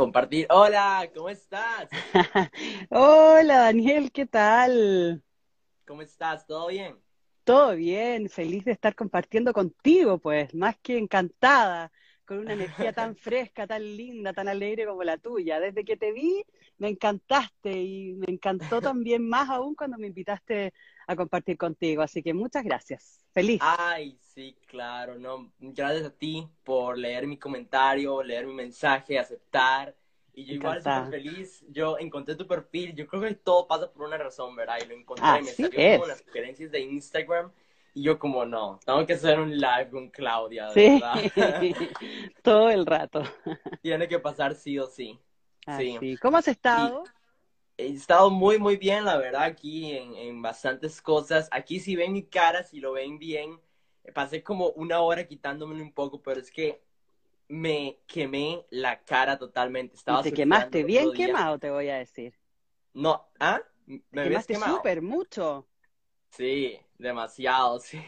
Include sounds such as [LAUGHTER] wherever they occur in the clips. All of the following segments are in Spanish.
compartir. Hola, ¿cómo estás? [LAUGHS] Hola Daniel, ¿qué tal? ¿Cómo estás? ¿Todo bien? Todo bien, feliz de estar compartiendo contigo, pues, más que encantada, con una energía [LAUGHS] tan fresca, tan linda, tan alegre como la tuya. Desde que te vi, me encantaste y me encantó [LAUGHS] también más aún cuando me invitaste a compartir contigo. Así que muchas gracias. Feliz. Ay, sí, claro, no. Gracias a ti por leer mi comentario, leer mi mensaje, aceptar. Y yo igual súper feliz, yo encontré tu perfil, yo creo que todo pasa por una razón, ¿verdad? Y lo encontré, Así me salió es. como las sugerencias de Instagram y yo como, no, tengo que hacer un live con Claudia, de Sí, verdad. [LAUGHS] todo el rato. [LAUGHS] Tiene que pasar sí o sí. Sí. ¿Cómo has estado? He estado muy, muy bien, la verdad, aquí en, en bastantes cosas. Aquí si ven mi cara, si lo ven bien, pasé como una hora quitándomelo un poco, pero es que me quemé la cara totalmente. Estaba Y te quemaste bien quemado, te voy a decir. No, ¿ah? ¿Me quemaste súper mucho. Sí, demasiado, [LAUGHS] sí.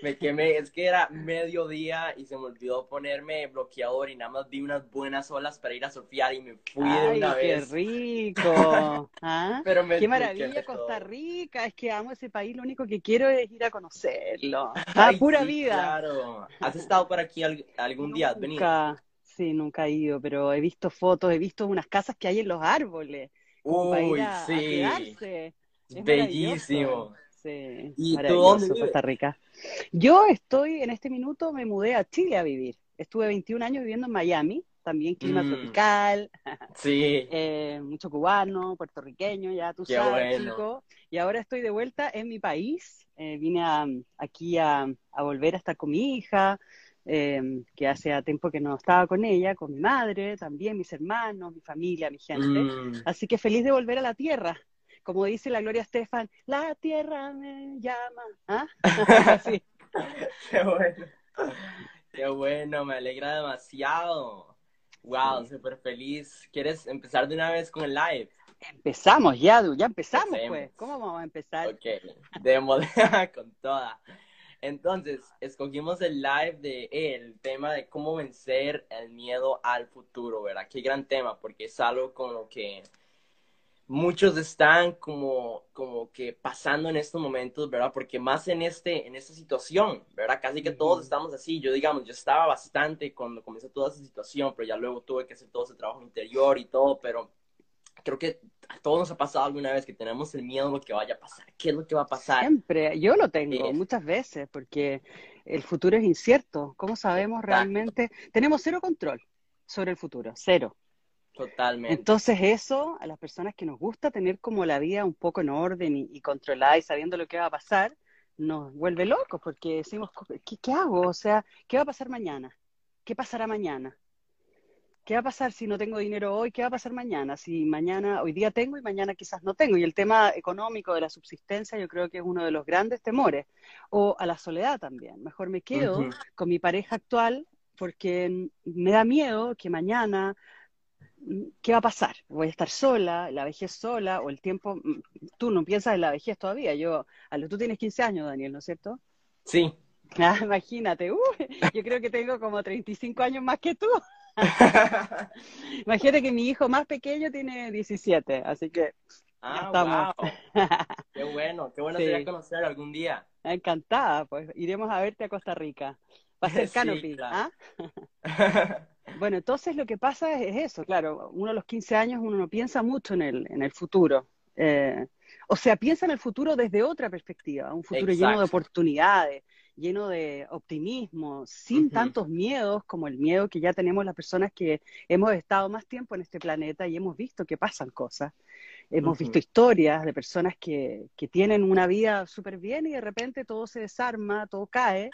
Me quemé, es que era mediodía y se me olvidó ponerme bloqueador y nada más vi unas buenas olas para ir a surfear y me fui de una qué vez. rico. [LAUGHS] ¿Ah? Pero me, Qué maravilla Costa todo. Rica, es que amo ese país, lo único que quiero es ir a conocerlo. [LAUGHS] Ah, Ay, pura sí, vida. claro. ¿Has estado por aquí al- algún día? ¿Has venido? Nunca, sí, nunca he ido, pero he visto fotos, he visto unas casas que hay en los árboles, Uy, a, sí. Bellísimo. Sí, ¿Y tú dónde vives? Costa Rica. Yo estoy, en este minuto me mudé a Chile a vivir. Estuve 21 años viviendo en Miami, también clima Mm. tropical, [LAUGHS] Sí, eh, mucho cubano, puertorriqueño, ya tú Qué sabes, bueno. chico. Y ahora estoy de vuelta en mi país. Eh, vine a- aquí a, a volver a estar con mi hija, eh, que hace tiempo que no estaba con ella, con mi madre, también mis hermanos, mi familia, mi gente. Mm, Así que feliz de volver a la tierra. Como dice la Gloria Estefan, la tierra me llama. ¿Ah? [LAUGHS] Qué bueno. Qué bueno, me alegra demasiado. Wow, súper feliz. ¿Quieres empezar de una vez con el live? Empezamos ya, ya empezamos pues. ¿Cómo vamos a empezar? Ok, démosle [LAUGHS] con toda. Entonces, escogimos el live de el tema de cómo vencer el miedo al futuro, ¿verdad? Qué gran tema, porque es algo con lo que muchos están como, como que pasando en estos momentos, ¿verdad? Porque más en este, en esta situación, ¿verdad? Casi que todos estamos así. Yo, digamos, yo estaba bastante cuando comenzó toda esa situación, pero ya luego tuve que hacer todo ese trabajo interior y todo, pero creo que a todos nos ha pasado alguna vez que tenemos el miedo de lo que vaya a pasar. ¿Qué es lo que va a pasar? Siempre, yo lo tengo Eh. muchas veces, porque el futuro es incierto. ¿Cómo sabemos Exacto. realmente? Tenemos cero control sobre el futuro, cero. Totalmente. Entonces eso, a las personas que nos gusta tener como la vida un poco en orden y, y controlada y sabiendo lo que va a pasar, nos vuelve locos porque decimos, ¿qué, qué hago? O sea, ¿qué va a pasar mañana? ¿Qué pasará mañana? ¿Qué va a pasar si no tengo dinero hoy? ¿Qué va a pasar mañana? Si mañana, hoy día tengo y mañana quizás no tengo. Y el tema económico de la subsistencia yo creo que es uno de los grandes temores. O a la soledad también. Mejor me quedo con mi pareja actual porque me da miedo que mañana, ¿qué va a pasar? Voy a estar sola, la vejez sola, o el tiempo, mm, tú no piensas en la vejez todavía, yo, a lo, tú tienes 15 años, Daniel, ¿no es cierto? Sí. [LAUGHS] Ah, imagínate, uy, yo creo que tengo como 35 años más que tú. [LAUGHS] Imagínate que mi hijo más pequeño tiene 17, así que ah, estamos. wow. [LAUGHS] Qué bueno, qué bueno Sí. sería conocer algún día. encantada, pues iremos a verte a Costa Rica. Va a ser Sí, canopy, claro. ¿ah? Bueno, entonces lo que pasa es, es eso, claro, uno a los 15 años uno no piensa mucho en el, en el futuro. Eh, o sea, piensa en el futuro desde otra perspectiva, un futuro lleno de oportunidades, lleno de optimismo, sin tantos miedos como el miedo que ya tenemos las personas que hemos estado más tiempo en este planeta y hemos visto que pasan cosas. Hemos visto historias de personas que, que tienen una vida súper bien y de repente todo se desarma, todo cae.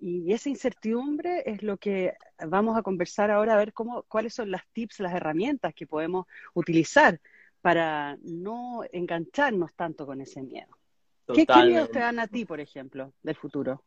Y esa incertidumbre es lo que vamos a conversar ahora, a ver cómo, cuáles son las tips, las herramientas que podemos utilizar para no engancharnos tanto con ese miedo. ¿Qué, qué miedos te dan a ti, por ejemplo, del futuro?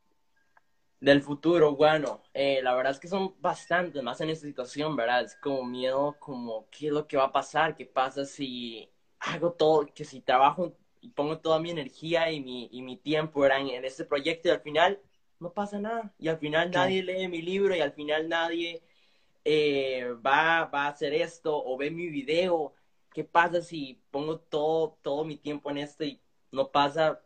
Del futuro, bueno, eh, la verdad es que son bastantes, más en esta situación, ¿verdad? Es como miedo, como qué es lo que va a pasar, qué pasa si hago todo, que si trabajo y pongo toda mi energía y mi, y mi tiempo, en este proyecto y al final no pasa nada. Y al final nadie lee mi libro y al final nadie eh, va, va a hacer esto o ve mi video. ¿Qué pasa si pongo todo, todo mi tiempo en esto y no pasa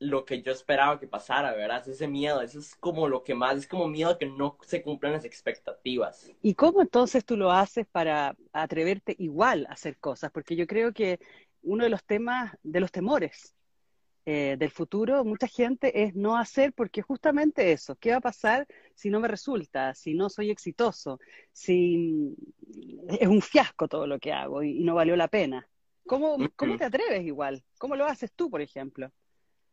lo que yo esperaba que pasara, ¿verdad? Ese miedo, eso es como lo que más, es como miedo que no se cumplan las expectativas. ¿Y cómo entonces tú lo haces para atreverte igual a hacer cosas? Porque yo creo que uno de los temas, de los temores eh, del futuro, mucha gente es no hacer porque justamente eso, ¿qué va a pasar si no me resulta, si no soy exitoso, si es un fiasco todo lo que hago y, no valió la pena? ¿Cómo, ¿Cómo te atreves igual? ¿Cómo lo haces tú, por ejemplo?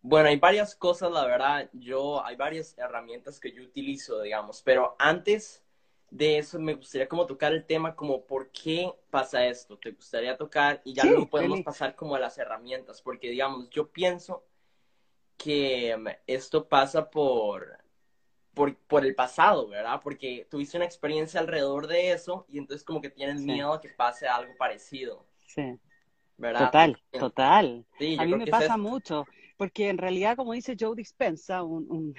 Bueno, hay varias cosas, la verdad. Yo, hay varias herramientas que yo utilizo, digamos, pero antes de eso me gustaría como tocar el tema como por qué pasa esto. Te gustaría tocar y ya luego podemos pasar como a las herramientas, porque digamos, yo pienso que mm, esto pasa por, por, por el pasado, ¿verdad? Porque tuviste una experiencia alrededor de eso y entonces como que tienes miedo a que pase algo parecido. Sí. ¿verdad? Total, total. a mí me pasa mucho, porque en realidad, como dice Joe Dispensa, un, un,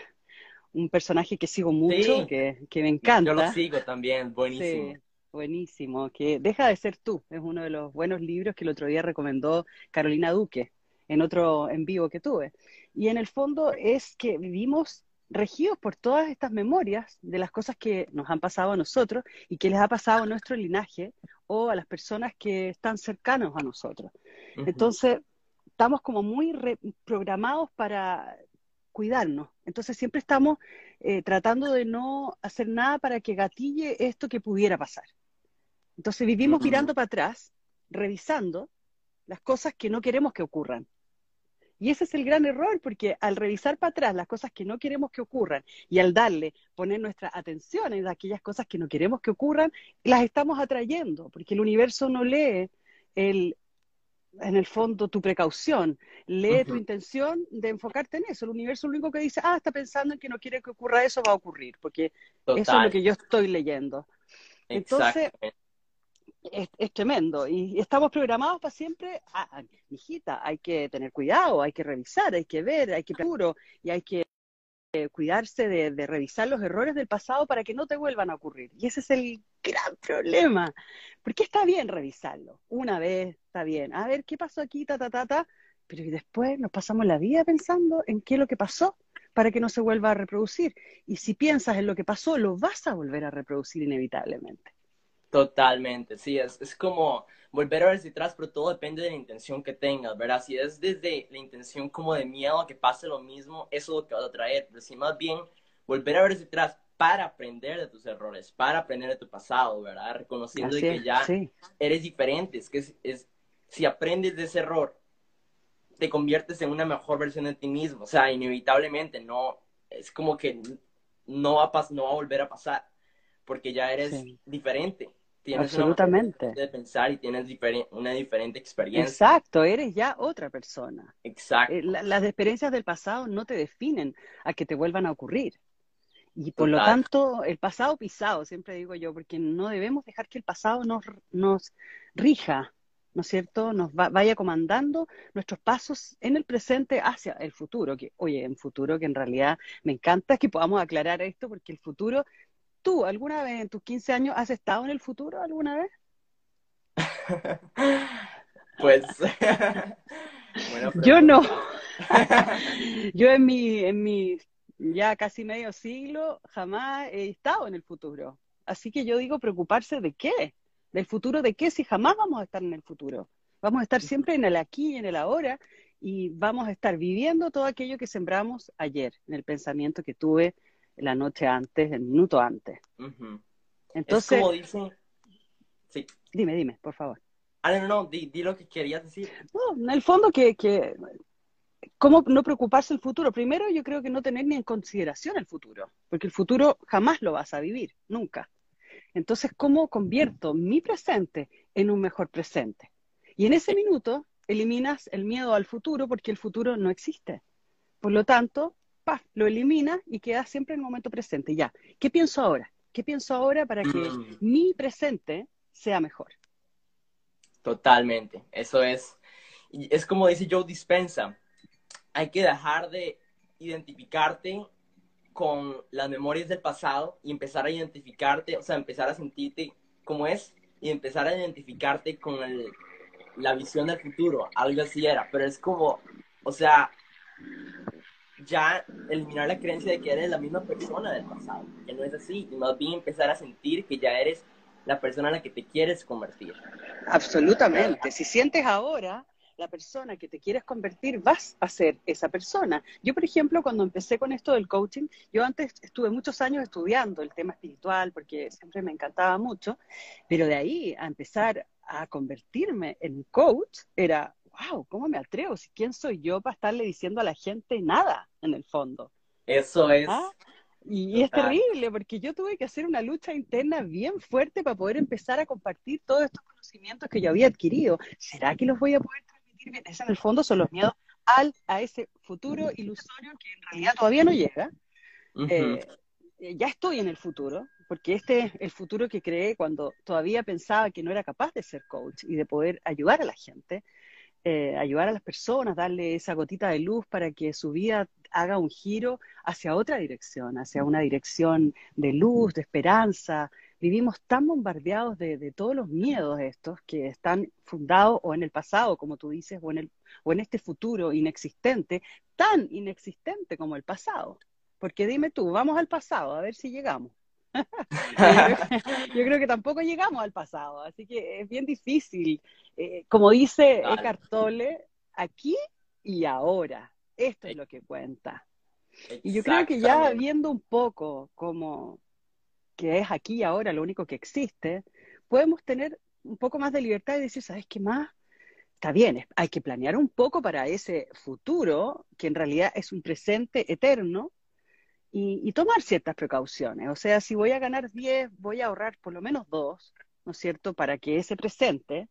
personaje que sigo mucho, que, que, me encanta. Yo lo sigo también, buenísimo. Sí, buenísimo, que deja de ser tú, es uno de los buenos libros que el otro día recomendó Carolina Duque en otro en vivo que tuve. Y en el fondo es que vivimos regidos por todas estas memorias de las cosas que nos han pasado a nosotros y que les ha pasado a nuestro linaje o a las personas que están cercanos a nosotros. Entonces, estamos como muy programados para cuidarnos. Entonces, siempre estamos eh, tratando de no hacer nada para que gatille esto que pudiera pasar. Entonces, vivimos mirando para atrás, revisando las cosas que no queremos que ocurran. Y ese es el gran error, porque al revisar para atrás las cosas que no queremos que ocurran y al darle, poner nuestra atención en aquellas cosas que no queremos que ocurran, las estamos atrayendo, porque el universo no lee el, en el fondo tu precaución, lee tu intención de enfocarte en eso. El universo lo único que dice, ah, está pensando en que no quiere que ocurra eso, va a ocurrir, porque eso es lo que yo estoy leyendo. Entonces, es, tremendo. Y estamos programados para siempre, ah, hijita, hay que tener cuidado, hay que revisar, hay que ver, hay que puro y hay que eh, cuidarse de, revisar los errores del pasado para que no te vuelvan a ocurrir. Y ese es el gran problema. Porque está bien revisarlo. Una vez está bien. A ver, ¿qué pasó aquí? Ta, ta, ta, ta. Pero y después nos pasamos la vida pensando en qué es lo que pasó para que no se vuelva a reproducir. Y si piensas en lo que pasó, lo vas a volver a reproducir inevitablemente. Totalmente, sí, es, es como volver a ver si atrás, pero todo depende de la intención que tengas, ¿verdad? Si es desde la intención como de miedo a que pase lo mismo, eso es lo que vas a traer, pero si más bien volver a ver si atrás para aprender de tus errores, para aprender de tu pasado, ¿verdad? Reconociendo que ya eres diferente, es que es, si aprendes de ese error, te conviertes en una mejor versión de ti mismo, o sea, inevitablemente, no, es como que no va a, no va a volver a pasar, porque ya eres diferente tienes Absolutamente. de pensar y tienes una diferente experiencia. Exacto, eres ya otra persona. Exacto. Eh, las experiencias del pasado no te definen a que te vuelvan a ocurrir. Y por lo tanto, el pasado pisado, siempre digo yo, porque no debemos dejar que el pasado nos, nos rija, ¿no es cierto? Nos vaya comandando nuestros pasos en el presente hacia el futuro. Que, oye, en futuro que en realidad me encanta que podamos aclarar esto, porque el futuro ¿Tú alguna vez en tus 15 años has estado en el futuro alguna vez? [LAUGHS] pues [LAUGHS] yo no. [LAUGHS] yo en mi, en mi ya casi medio siglo jamás he estado en el futuro. Así que yo digo preocuparse de qué, del futuro de qué si jamás vamos a estar en el futuro. Vamos a estar siempre en el aquí y en el ahora y vamos a estar viviendo todo aquello que sembramos ayer, en el pensamiento que tuve la noche antes, el minuto antes. Entonces, es como dicen... Sí. Dime, dime, por favor. Ah, no, no, di, lo que querías decir. No, en el fondo que, que, ¿cómo no preocuparse el futuro? Primero yo creo que no tener ni en consideración el futuro, porque el futuro jamás lo vas a vivir, nunca. Entonces, ¿cómo convierto mi presente en un mejor presente? Y en ese minuto eliminas el miedo al futuro porque el futuro no existe. Por lo tanto, lo elimina y queda siempre en el momento presente. Ya, ¿qué pienso ahora? ¿Qué pienso ahora para que mm. mi presente sea mejor? Totalmente, eso es. Es como dice Joe Dispensa, hay que dejar de identificarte con las memorias del pasado y empezar a identificarte, o sea, empezar a sentirte como es y empezar a identificarte con el, la visión del futuro, algo así era, pero es como, o sea, ya eliminar la creencia de que eres la misma persona del pasado, que no es así, y más bien empezar a sentir que ya eres la persona en la que te quieres convertir. Absolutamente, si sientes ahora la persona que te quieres convertir, vas a ser esa persona. Yo, por ejemplo, cuando empecé con esto del coaching, yo antes estuve muchos años estudiando el tema espiritual porque siempre me encantaba mucho, pero de ahí a empezar a convertirme en coach era, wow, ¿cómo me atrevo? ¿Quién soy yo para estarle diciendo a la gente nada, en el fondo? Eso es. ¿Ah? Y, es terrible porque yo tuve que hacer una lucha interna bien fuerte para poder empezar a compartir todos estos conocimientos que yo había adquirido. ¿Será que los voy a poder transmitir bien? Ese en el fondo son los miedos al, a ese futuro ilusorio que en realidad todavía no llega. Eh, ya estoy en el futuro, porque este es el futuro que creé cuando todavía pensaba que no era capaz de ser coach y de poder ayudar a la gente, eh, ayudar a las personas, darle esa gotita de luz para que su vida haga un giro hacia otra dirección, hacia una dirección de luz, de esperanza. Vivimos tan bombardeados de, todos los miedos estos que están fundados o en el pasado, como tú dices, o en, el, o en este futuro inexistente, tan inexistente como el pasado. Porque dime tú, vamos al pasado, a ver si llegamos. [LAUGHS] yo, creo, que tampoco llegamos al pasado, así que es bien difícil. Eh, como dice Eckhart Tolle, aquí y ahora. Esto es lo que cuenta. Y yo creo que ya viendo un poco como que es aquí y ahora lo único que existe, podemos tener un poco más de libertad y decir, ¿sabes qué más? Está bien, hay que planear un poco para ese futuro, que en realidad es un presente eterno, y, tomar ciertas precauciones. O sea, si voy a ganar 10, voy a ahorrar por lo menos 2, ¿no es cierto?, para que ese presente,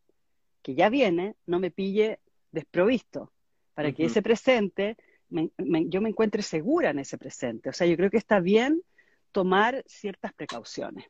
que ya viene, no me pille desprovisto, para que ese presente, yo me encuentre segura en ese presente. O sea, yo creo que está bien tomar ciertas precauciones.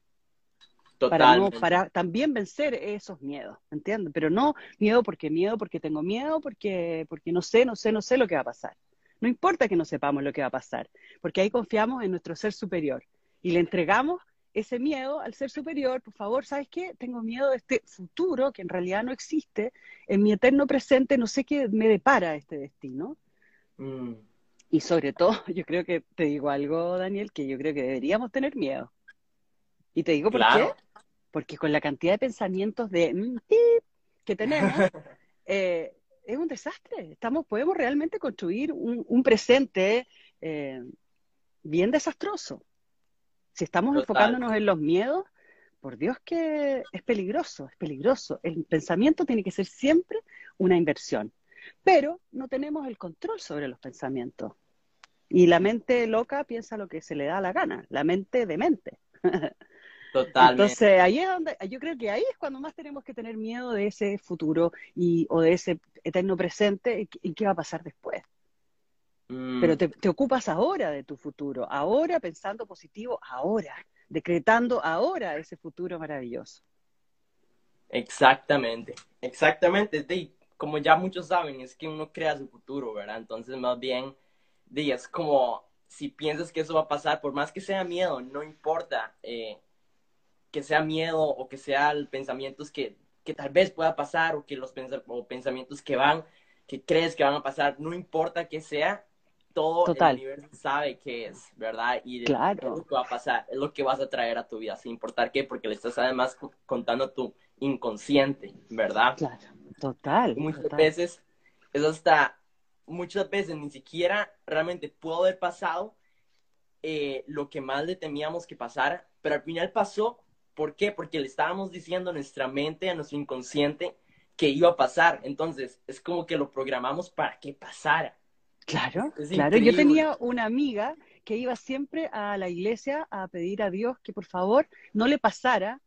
Para, no, para también vencer esos miedos, ¿entiendes? Pero no miedo porque miedo, porque tengo miedo, porque, porque no sé, no sé, no sé lo que va a pasar. No importa que no sepamos lo que va a pasar, porque ahí confiamos en nuestro ser superior y le entregamos ese miedo al ser superior, por favor, ¿sabes qué? Tengo miedo de este futuro que en realidad no existe, en mi eterno presente no sé qué me depara este destino. Mm. Y sobre todo, [LAUGHS] yo creo que, te digo algo, Daniel, que yo creo que deberíamos tener miedo. Y te digo por qué. Porque con la cantidad de pensamientos de mm, que tenemos, [LAUGHS] eh, es un desastre. Estamos, podemos realmente construir un, presente eh, bien desastroso. Si estamos enfocándonos en los miedos, por Dios que es peligroso, es peligroso. El pensamiento tiene que ser siempre una inversión, pero no tenemos el control sobre los pensamientos. Y la mente loca piensa lo que se le da la gana, la mente de mente. [LAUGHS] Totalmente. Entonces, ahí es donde, yo creo que ahí es cuando más tenemos que tener miedo de ese futuro y, o de ese eterno presente y, qué va a pasar después. Mm. Pero te, te, ocupas ahora de tu futuro, ahora pensando positivo, ahora, decretando ahora ese futuro maravilloso. Exactamente, exactamente. De, como ya muchos saben, es que uno crea su futuro, ¿verdad? Entonces, más bien, de, es como si piensas que eso va a pasar, por más que sea miedo, no importa. Eh, que sea miedo o que sean pensamientos que, que tal vez pueda pasar o que los pensamientos que van, que crees que van a pasar, no importa que sea, todo el universo sabe qué es, ¿verdad? Y claro. es lo que va a pasar, es lo que vas a traer a tu vida, sin importar qué, porque le estás además contando tu inconsciente, ¿verdad? Claro, total. muchas veces, es hasta, muchas veces ni siquiera realmente pudo haber pasado eh, lo que más le temíamos que pasara, pero al final pasó ¿Por qué? Porque le estábamos diciendo a nuestra mente, a nuestro inconsciente, que iba a pasar. Entonces, es como que lo programamos para que pasara. Claro, claro. Yo tenía una amiga que iba siempre a la iglesia a pedir a Dios que por favor no le pasara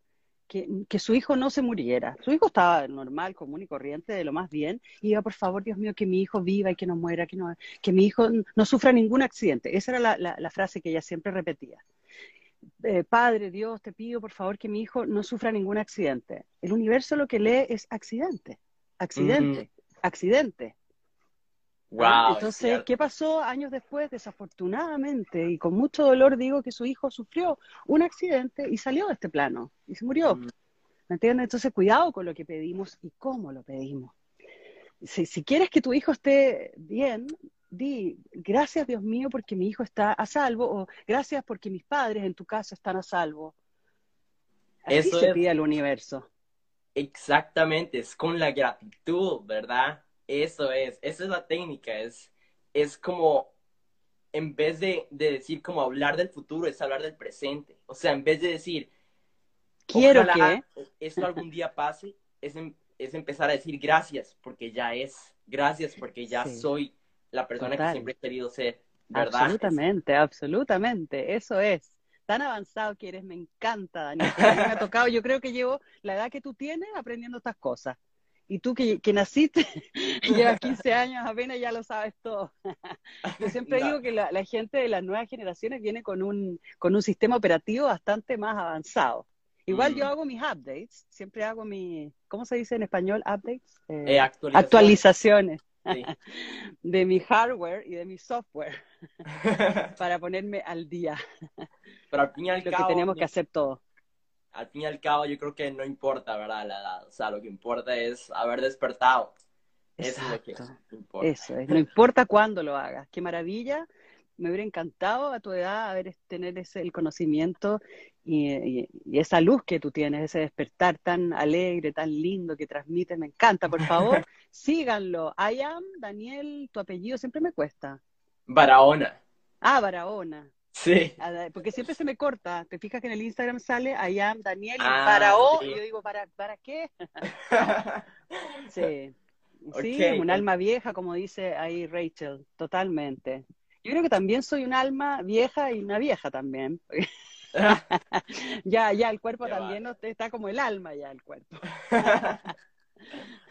que, que, su hijo no se muriera. Su hijo estaba normal, común y corriente, de lo más bien. Y iba, por favor, Dios mío, que mi hijo viva y que no muera, que, no, que mi hijo no sufra ningún accidente. Esa era la, la frase que ella siempre repetía. Eh, Padre Dios, te pido por favor que mi hijo no sufra ningún accidente. El universo lo que lee es accidente, accidente, accidente. Wow. Entonces, ¿qué pasó años después? Desafortunadamente, y con mucho dolor digo que su hijo sufrió un accidente y salió de este plano y se murió. Mm. ¿Me entiendes? Entonces, cuidado con lo que pedimos y cómo lo pedimos. Si, si quieres que tu hijo esté bien, di gracias Dios mío porque mi hijo está a salvo o gracias porque mis padres en tu caso están a salvo. Así Eso se pide al universo. Exactamente, es con la gratitud, ¿verdad? Eso es, esa es la técnica, es, es como, en vez de, decir como hablar del futuro, es hablar del presente. O sea, en vez de decir, quiero que esto algún día pase, es, em, es, empezar a decir gracias, porque ya es, gracias, porque ya soy la persona que siempre he querido ser, ¿verdad? Absolutamente, absolutamente, eso es. Tan avanzado que eres, me encanta, Daniel. me ha tocado, yo creo que llevo la edad que tú tienes aprendiendo estas cosas y tú que, que naciste, [LAUGHS] llevas 15 años apenas ya lo sabes todo. [LAUGHS] Yo siempre digo que la, gente de las nuevas generaciones viene con un, con un sistema operativo bastante más avanzado. Igual yo mm. hago mis updates, siempre hago mi, ¿cómo se dice en español? Updates. Eh, actualizaciones. [LAUGHS] de mi hardware y de mi software [LAUGHS] para ponerme al día. [LAUGHS] Pero al fin y al Lo que tenemos que hacer todo al fin y al cabo yo creo que no importa, ¿verdad? La edad. O sea, lo que importa es haber despertado. Eso es lo que importa. Eso es. No importa cuándo lo hagas. Qué maravilla. Me hubiera encantado a tu edad haber tener ese el conocimiento y, esa luz que tú tienes, ese despertar tan alegre, tan lindo que transmites. Me encanta. Por favor, síganlo. I am Daniel, tu apellido siempre me cuesta. Barahona. Ah, Barahona. Sí. Porque siempre se me corta. Te fijas que en el Instagram sale I am Daniel y ah, para O, y yo digo, ¿para, ¿para qué? [LAUGHS] sí. Sí, un alma vieja, como dice ahí Rachel, totalmente. Yo creo que también soy un alma vieja y una vieja también. [LAUGHS] [LAUGHS] ya, ya, el cuerpo también está como el alma ya, el cuerpo.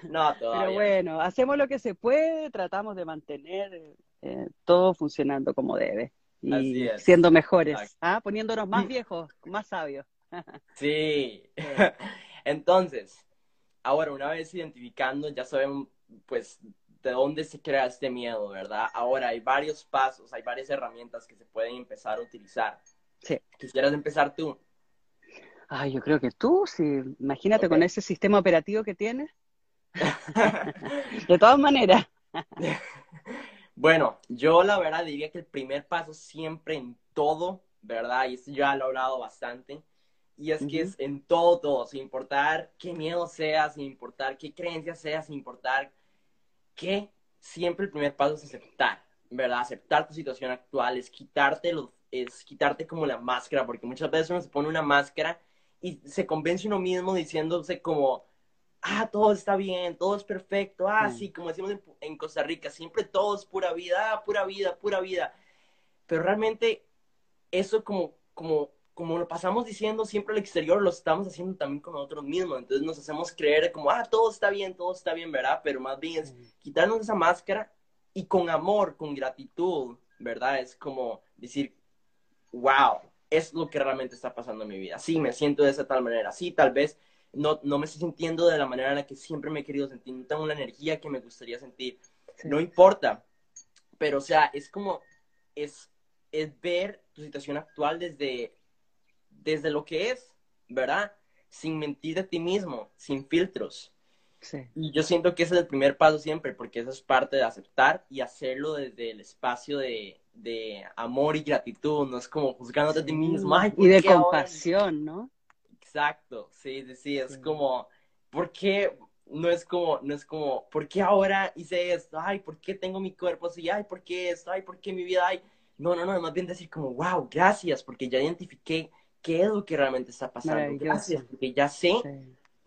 No, [LAUGHS] todavía. Pero bueno, hacemos lo que se puede, tratamos de mantener eh, todo funcionando como debe y siendo mejores, ¿ah? poniéndonos más viejos, más sabios. [LAUGHS] sí. [LAUGHS] Entonces, ahora una vez identificando, ya sabemos pues de dónde se crea este miedo, ¿verdad? Ahora hay varios pasos, hay varias herramientas que se pueden empezar a utilizar. Sí. ¿Quisieras empezar tú? Ay, yo creo que tú, sí. Imagínate con ese sistema operativo que tienes. [LAUGHS] de todas maneras. Bueno, yo la verdad diría que el primer paso siempre en todo, ¿verdad? Y esto ya lo he hablado bastante. Y es que es en todo, todo, sin importar qué miedo sea, sin importar qué creencia sea, sin importar qué, siempre el primer paso es aceptar, ¿verdad? Aceptar tu situación actual, es quitarte, es quitarte como la máscara, porque muchas veces uno se pone una máscara y se convence uno mismo diciéndose como, ah, todo está bien, todo es perfecto, ah, sí, como decimos en, Costa Rica, siempre todo es pura vida, ah, pura vida, pura vida. Pero realmente eso como, como, como lo pasamos diciendo siempre al exterior, lo estamos haciendo también con nosotros mismos. Entonces nos hacemos creer como, ah, todo está bien, todo está bien, ¿verdad? Pero más bien es quitarnos esa máscara y con amor, con gratitud, ¿verdad? Es como decir, wow, es lo que realmente está pasando en mi vida. Sí, me siento de esa tal manera. Sí, tal vez no, no me estoy sintiendo de la manera en la que siempre me he querido sentir, no tengo la energía que me gustaría sentir. No importa, pero o sea, es como, es, es ver tu situación actual desde, desde lo que es, ¿verdad? Sin mentir de ti mismo, sin filtros. Y yo siento que ese es el primer paso siempre, porque eso es parte de aceptar y hacerlo desde el espacio de, de amor y gratitud, no es como juzgándote a ti mismo. y de compasión, ¿no? Exacto, sí, sí, sí, es como, ¿por qué? No es como, no es como, ¿por qué ahora hice esto? Ay, ¿por qué tengo mi cuerpo así? Ay, ¿por qué esto? Ay, ¿por qué mi vida? Ay, no, no, no, más bien decir como, wow, gracias, porque ya identifiqué qué es lo que realmente está pasando. Gracias, porque ya sé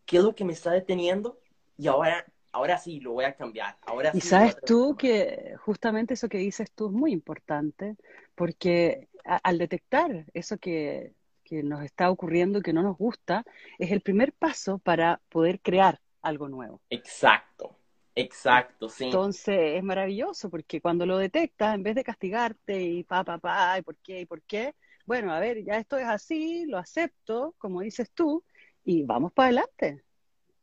qué es lo que me está deteniendo y ahora, ahora sí lo voy a cambiar. Ahora y sabes tú que justamente eso que dices tú es muy importante, porque al detectar eso que que nos está ocurriendo y que no nos gusta, es el primer paso para poder crear algo nuevo. Exacto, exacto, sí. Entonces es maravilloso porque cuando lo detectas, en vez de castigarte y pa, pa, pa, y por qué, y por qué, bueno, a ver, ya esto es así, lo acepto, como dices tú, y vamos para adelante.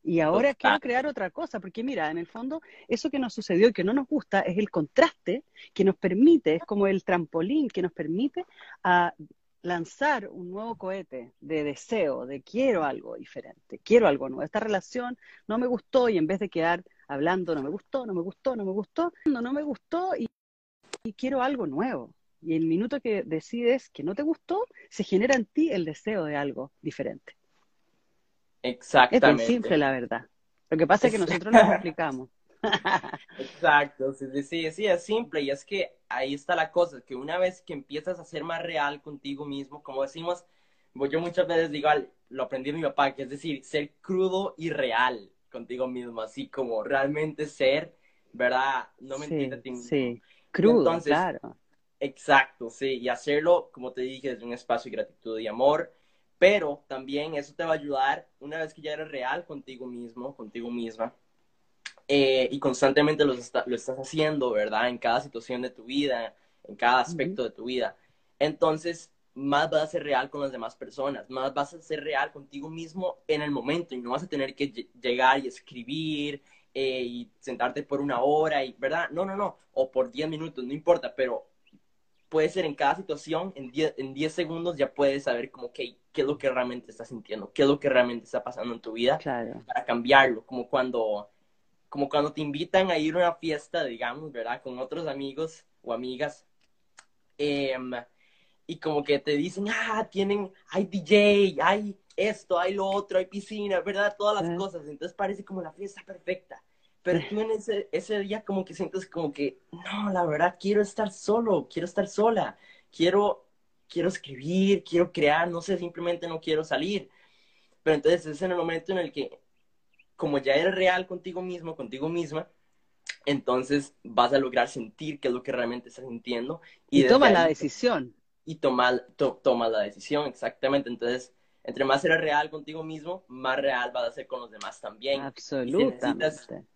Y ahora quiero crear otra cosa, porque mira, en el fondo, eso que nos sucedió y que no nos gusta es el contraste que nos permite, es como el trampolín que nos permite a lanzar un nuevo cohete de deseo, de quiero algo diferente, quiero algo nuevo. Esta relación no me gustó y en vez de quedar hablando no me gustó, no me gustó, no me gustó, no, no me gustó y, y quiero algo nuevo. Y el minuto que decides que no te gustó, se genera en ti el deseo de algo diferente. Exactamente. Es muy simple, la verdad. Lo que pasa es que nosotros nos explicamos. [LAUGHS] Exacto, sí, sí, sí, es simple y es que ahí está la cosa, que una vez que empiezas a ser más real contigo mismo, como decimos, yo muchas veces digo, lo aprendí de mi papá, que es decir, ser crudo y real contigo mismo, así como realmente ser, ¿verdad? No mentirte a ti mismo. Sí, crudo, claro. Exacto, sí, y hacerlo, como te dije, desde un espacio de gratitud y amor, pero también eso te va a ayudar una vez que ya eres real contigo mismo, contigo misma, eh, y constantemente lo, lo, estás haciendo, ¿verdad? En cada situación de tu vida, en cada aspecto de tu vida. Entonces, más vas a ser real con las demás personas, más vas a ser real contigo mismo en el momento y no vas a tener que llegar y escribir eh, y sentarte por una hora, y, ¿verdad? No, no, no, o por 10 minutos, no importa, pero puede ser en cada situación, en 10 en diez segundos ya puedes saber como que, qué es lo que realmente estás sintiendo, qué es lo que realmente está pasando en tu vida para cambiarlo, como cuando como cuando te invitan a ir a una fiesta, digamos, ¿verdad? Con otros amigos o amigas. Em, y como que te dicen, ah, tienen, hay DJ, hay esto, hay lo otro, hay piscina, ¿verdad? Todas las cosas. Entonces parece como la fiesta perfecta. Pero tú en ese, ese día como que sientes como que, no, la verdad, quiero estar solo, quiero estar sola, quiero, quiero escribir, quiero crear, no sé, simplemente no quiero salir. Pero entonces es en el momento en el que como ya eres real contigo mismo, contigo misma, entonces vas a lograr sentir qué es lo que realmente estás sintiendo. Y, toma la decisión. Y toma, toma la decisión, exactamente. Entonces, entre más eres real contigo mismo, más real vas a ser con los demás también. Absolutamente.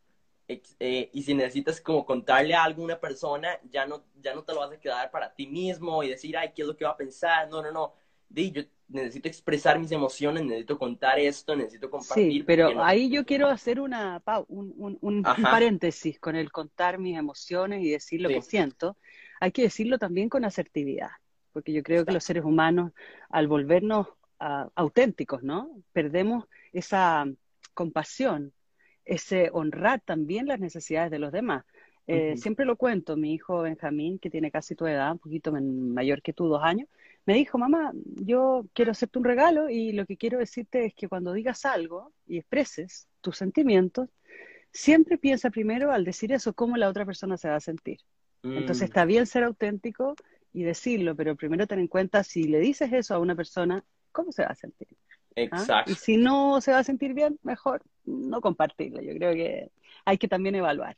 Eh, y si necesitas como contarle a alguna persona, ya no, ya no te lo vas a quedar para ti mismo y decir, ay, ¿qué es lo que va a pensar? No, no, no. Di, yo necesito expresar mis emociones, necesito contar esto, necesito compartir. Sí, pero ahí yo quiero hacer una, un, un, paréntesis con el contar mis emociones y decir lo que siento. Hay que decirlo también con asertividad, porque yo creo que los seres humanos, al volvernos ah, auténticos, ¿no? Perdemos esa compasión, ese honrar también las necesidades de los demás. Eh, siempre lo cuento, mi hijo Benjamín, que tiene casi tu edad, un poquito mayor que tú, dos años, me dijo, mamá, yo quiero hacerte un regalo y lo que quiero decirte es que cuando digas algo y expreses tus sentimientos, siempre piensa primero al decir eso cómo la otra persona se va a sentir. Entonces mm. está bien ser auténtico y decirlo, pero primero ten en cuenta si le dices eso a una persona, ¿cómo se va a sentir? ¿Ah? Exacto. Y si no se va a sentir bien, mejor no compartirlo. Yo creo que hay que también evaluar.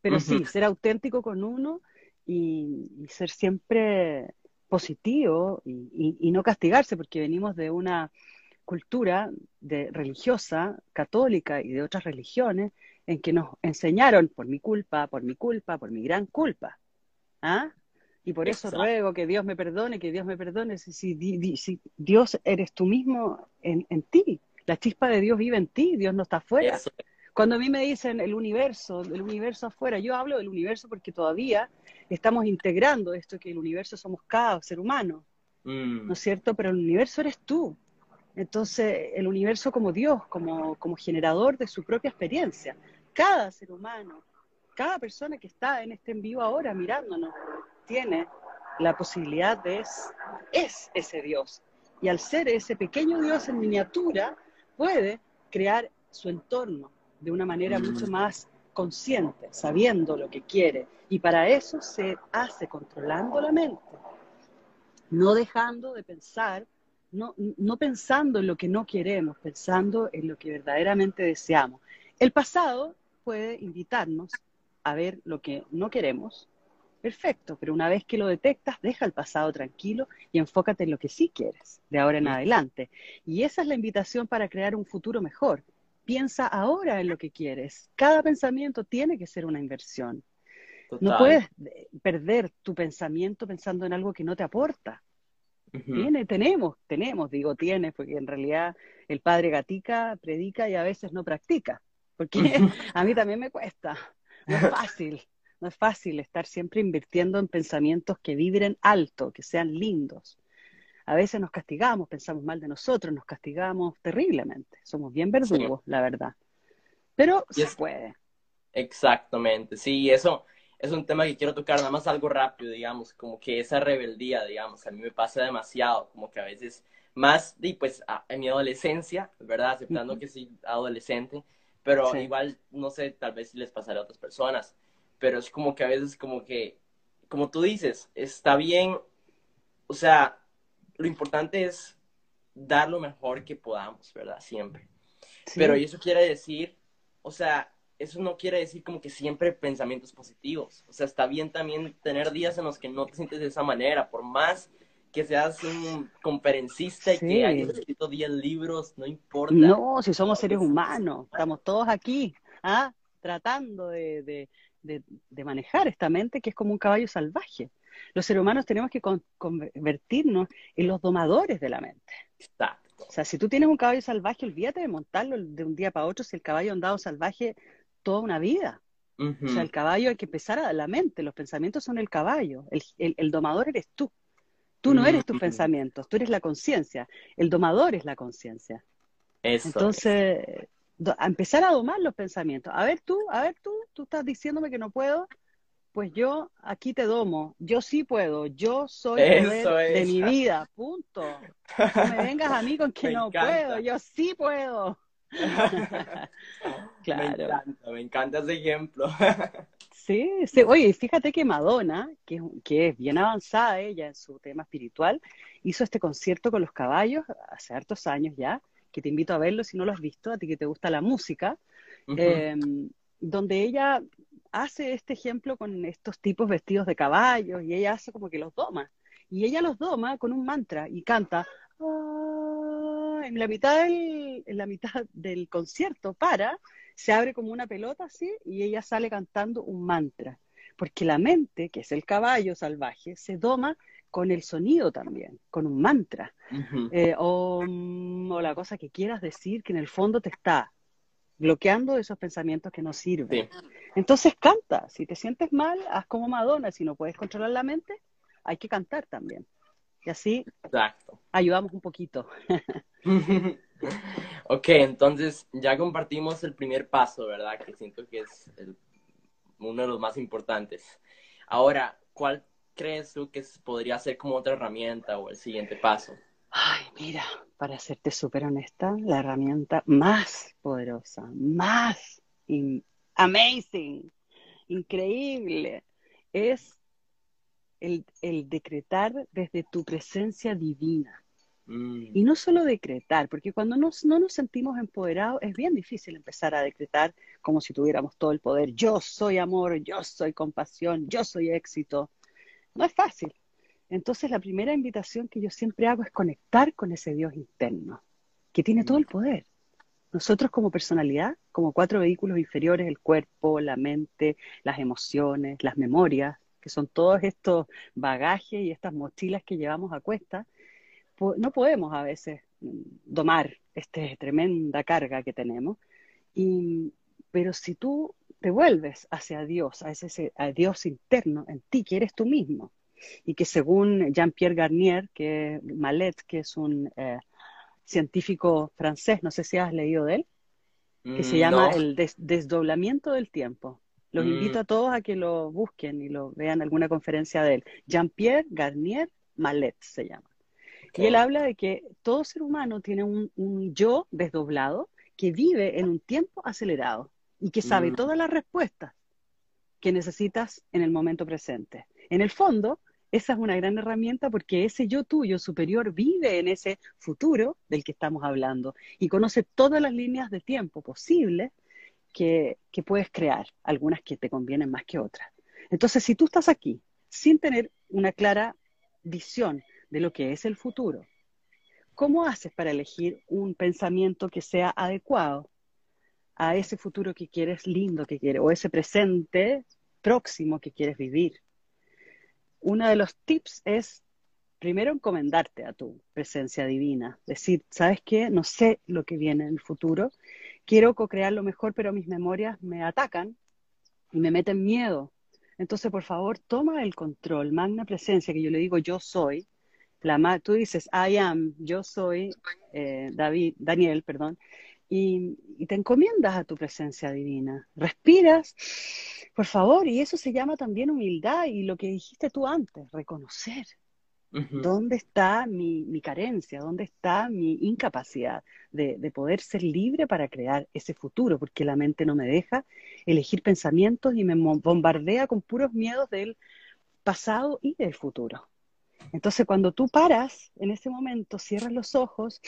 Pero sí, ser auténtico con uno y ser siempre positivo y, no castigarse, porque venimos de una cultura de, religiosa, católica y de otras religiones, en que nos enseñaron por mi culpa, por mi culpa, por mi gran culpa. ¿Ah? Y por eso ruego que Dios me perdone, que Dios me perdone. Si, si, Dios eres tú mismo en, en, ti, la chispa de Dios vive en ti, Dios no está afuera. Cuando a mí me dicen el universo, el universo afuera, yo hablo del universo porque todavía estamos integrando esto que el universo somos cada ser humano, mm. ¿no es cierto? Pero el universo eres tú. Entonces, el universo como Dios, como, como generador de su propia experiencia. Cada ser humano, cada persona que está en este en vivo ahora mirándonos, tiene la posibilidad de es, es ese Dios. Y al ser ese pequeño Dios en miniatura, puede crear su entorno, de una manera mucho mm. más consciente, sabiendo lo que quiere. Y para eso se hace controlando la mente, no dejando de pensar, no, no pensando en lo que no queremos, pensando en lo que verdaderamente deseamos. El pasado puede invitarnos a ver lo que no queremos, perfecto, pero una vez que lo detectas, deja el pasado tranquilo y enfócate en lo que sí quieres, de ahora en adelante. Y esa es la invitación para crear un futuro mejor, piensa ahora en lo que quieres. Cada pensamiento tiene que ser una inversión. No puedes eh, perder tu pensamiento pensando en algo que no te aporta. Tiene, tenemos, tenemos, digo tienes, porque en realidad el padre Gatica predica y a veces no practica, porque [LAUGHS] a mí también me cuesta, no es fácil, no es fácil estar siempre invirtiendo en pensamientos que vibren alto, que sean lindos. A veces nos castigamos, pensamos mal de nosotros, nos castigamos terriblemente, somos bien verdugos, la verdad. Pero se puede. Exactamente, sí, eso es un tema que quiero tocar, nada más algo rápido, digamos, como que esa rebeldía, digamos, a mí me pasa demasiado, como que a veces más, y pues en mi adolescencia, ¿verdad? Aceptando que soy adolescente, pero igual, no sé, tal vez si les pasará a otras personas, pero es como que a veces como que, como tú dices, está bien, o sea, lo importante es dar lo mejor que podamos, ¿verdad? Siempre. Pero eso quiere decir, o sea, eso no quiere decir como que siempre pensamientos positivos. O sea, está bien también tener días en los que no te sientes de esa manera, por más que seas un conferencista y que hayas escrito 10 libros, no importa. No, si somos seres humanos, estamos todos aquí, ¿ah? tratando de, manejar esta mente que es como un caballo salvaje. Los seres humanos tenemos que convertirnos en los domadores de la mente. O sea, si tú tienes un caballo salvaje, olvídate de montarlo de un día para otro si el caballo ha andado salvaje toda una vida. O sea, el caballo hay que empezar a la mente, los pensamientos son el caballo, el domador eres tú. Tú no eres tus pensamientos, tú eres la conciencia. El domador es la conciencia. Entonces, a empezar a domar los pensamientos. A ver tú, a ver tú, tú estás diciéndome que no puedo, pues yo aquí te domo. Yo sí puedo, yo soy el de mi [LAUGHS] vida, punto. No me vengas a mí con que no puedo, yo sí puedo. [LAUGHS] claro. Me encanta, me encanta ese ejemplo. [LAUGHS] Sí, sí. Oye, fíjate que Madonna, que, que, es bien avanzada ella en su tema espiritual, hizo este concierto con los caballos hace hartos años ya, que te invito a verlo si no lo has visto, a ti que te gusta la música, em, donde ella hace este ejemplo con estos tipos vestidos de caballos y ella hace como que los doma. Y ella los doma con un mantra y canta. Ah", en, la mitad del, en la mitad del concierto para se abre como una pelota así y ella sale cantando un mantra. Porque la mente, que es el caballo salvaje, se doma con el sonido también, con un mantra. Eh, o, la cosa que quieras decir que en el fondo te está bloqueando esos pensamientos que no sirven. Entonces canta, si te sientes mal, haz como Madonna, si no puedes controlar la mente, hay que cantar también. Y así ayudamos un poquito. [LAUGHS] ok, entonces ya compartimos el primer paso, ¿verdad? Que siento que es uno de los más importantes. Ahora, ¿cuál crees tú que podría ser como otra herramienta o el siguiente paso? Ay, mira, para serte súper honesta, la herramienta más poderosa, más amazing, increíble, es el, el decretar desde tu presencia divina. Mm. Y no solo decretar, porque cuando no nos sentimos empoderados es bien difícil empezar a decretar como si tuviéramos todo el poder. Yo soy amor, yo soy compasión, yo soy éxito. No es fácil. Entonces la primera invitación que yo siempre hago es conectar con ese Dios interno, que tiene todo el poder. Nosotros como personalidad, como cuatro vehículos inferiores, el cuerpo, la mente, las emociones, las memorias, que son todos estos bagajes y estas mochilas que llevamos a cuesta, no podemos a veces mm, domar esta tremenda carga que tenemos, y, pero si tú te vuelves hacia Dios, a ese a Dios interno en ti, que eres tú mismo, y que según Jean-Pierre Garnier, que Malet, que es un eh, científico francés, no sé si has leído de él, que se mm, llama el desdoblamiento del tiempo. Los invito mm. a todos a que lo busquen y lo vean en alguna conferencia de él. Jean-Pierre Garnier Malet se llama. Y él habla de que todo ser humano tiene un, yo desdoblado que vive en un tiempo acelerado y que sabe mm. todas las respuestas que necesitas en el momento presente. En el fondo, esa es una gran herramienta porque ese yo tuyo superior vive en ese futuro del que estamos hablando y conoce todas las líneas de tiempo posibles que, que puedes crear, algunas que te convienen más que otras. Entonces, si tú estás aquí sin tener una clara visión de lo que es el futuro. ¿Cómo haces para elegir un pensamiento que sea adecuado a ese futuro que quieres lindo que quieres o ese presente próximo que quieres vivir? Uno de los tips es primero encomendarte a tu presencia divina, decir, ¿sabes qué? No sé lo que viene en el futuro, quiero co-crear lo mejor, pero mis memorias me atacan y me meten miedo. Entonces, por favor, toma el control, magna presencia, que yo le digo yo soy, la, tú dices I am, yo soy eh, David, Daniel, perdón, y, y, te encomiendas a tu presencia divina. Respiras, por favor, y eso se llama también humildad y lo que dijiste tú antes, reconocer. ¿Dónde está mi, mi, carencia? ¿Dónde está mi incapacidad de, de, poder ser libre para crear ese futuro? Porque la mente no me deja elegir pensamientos y me bombardea con puros miedos del pasado y del futuro. Entonces, cuando tú paras en ese momento, cierras los ojos,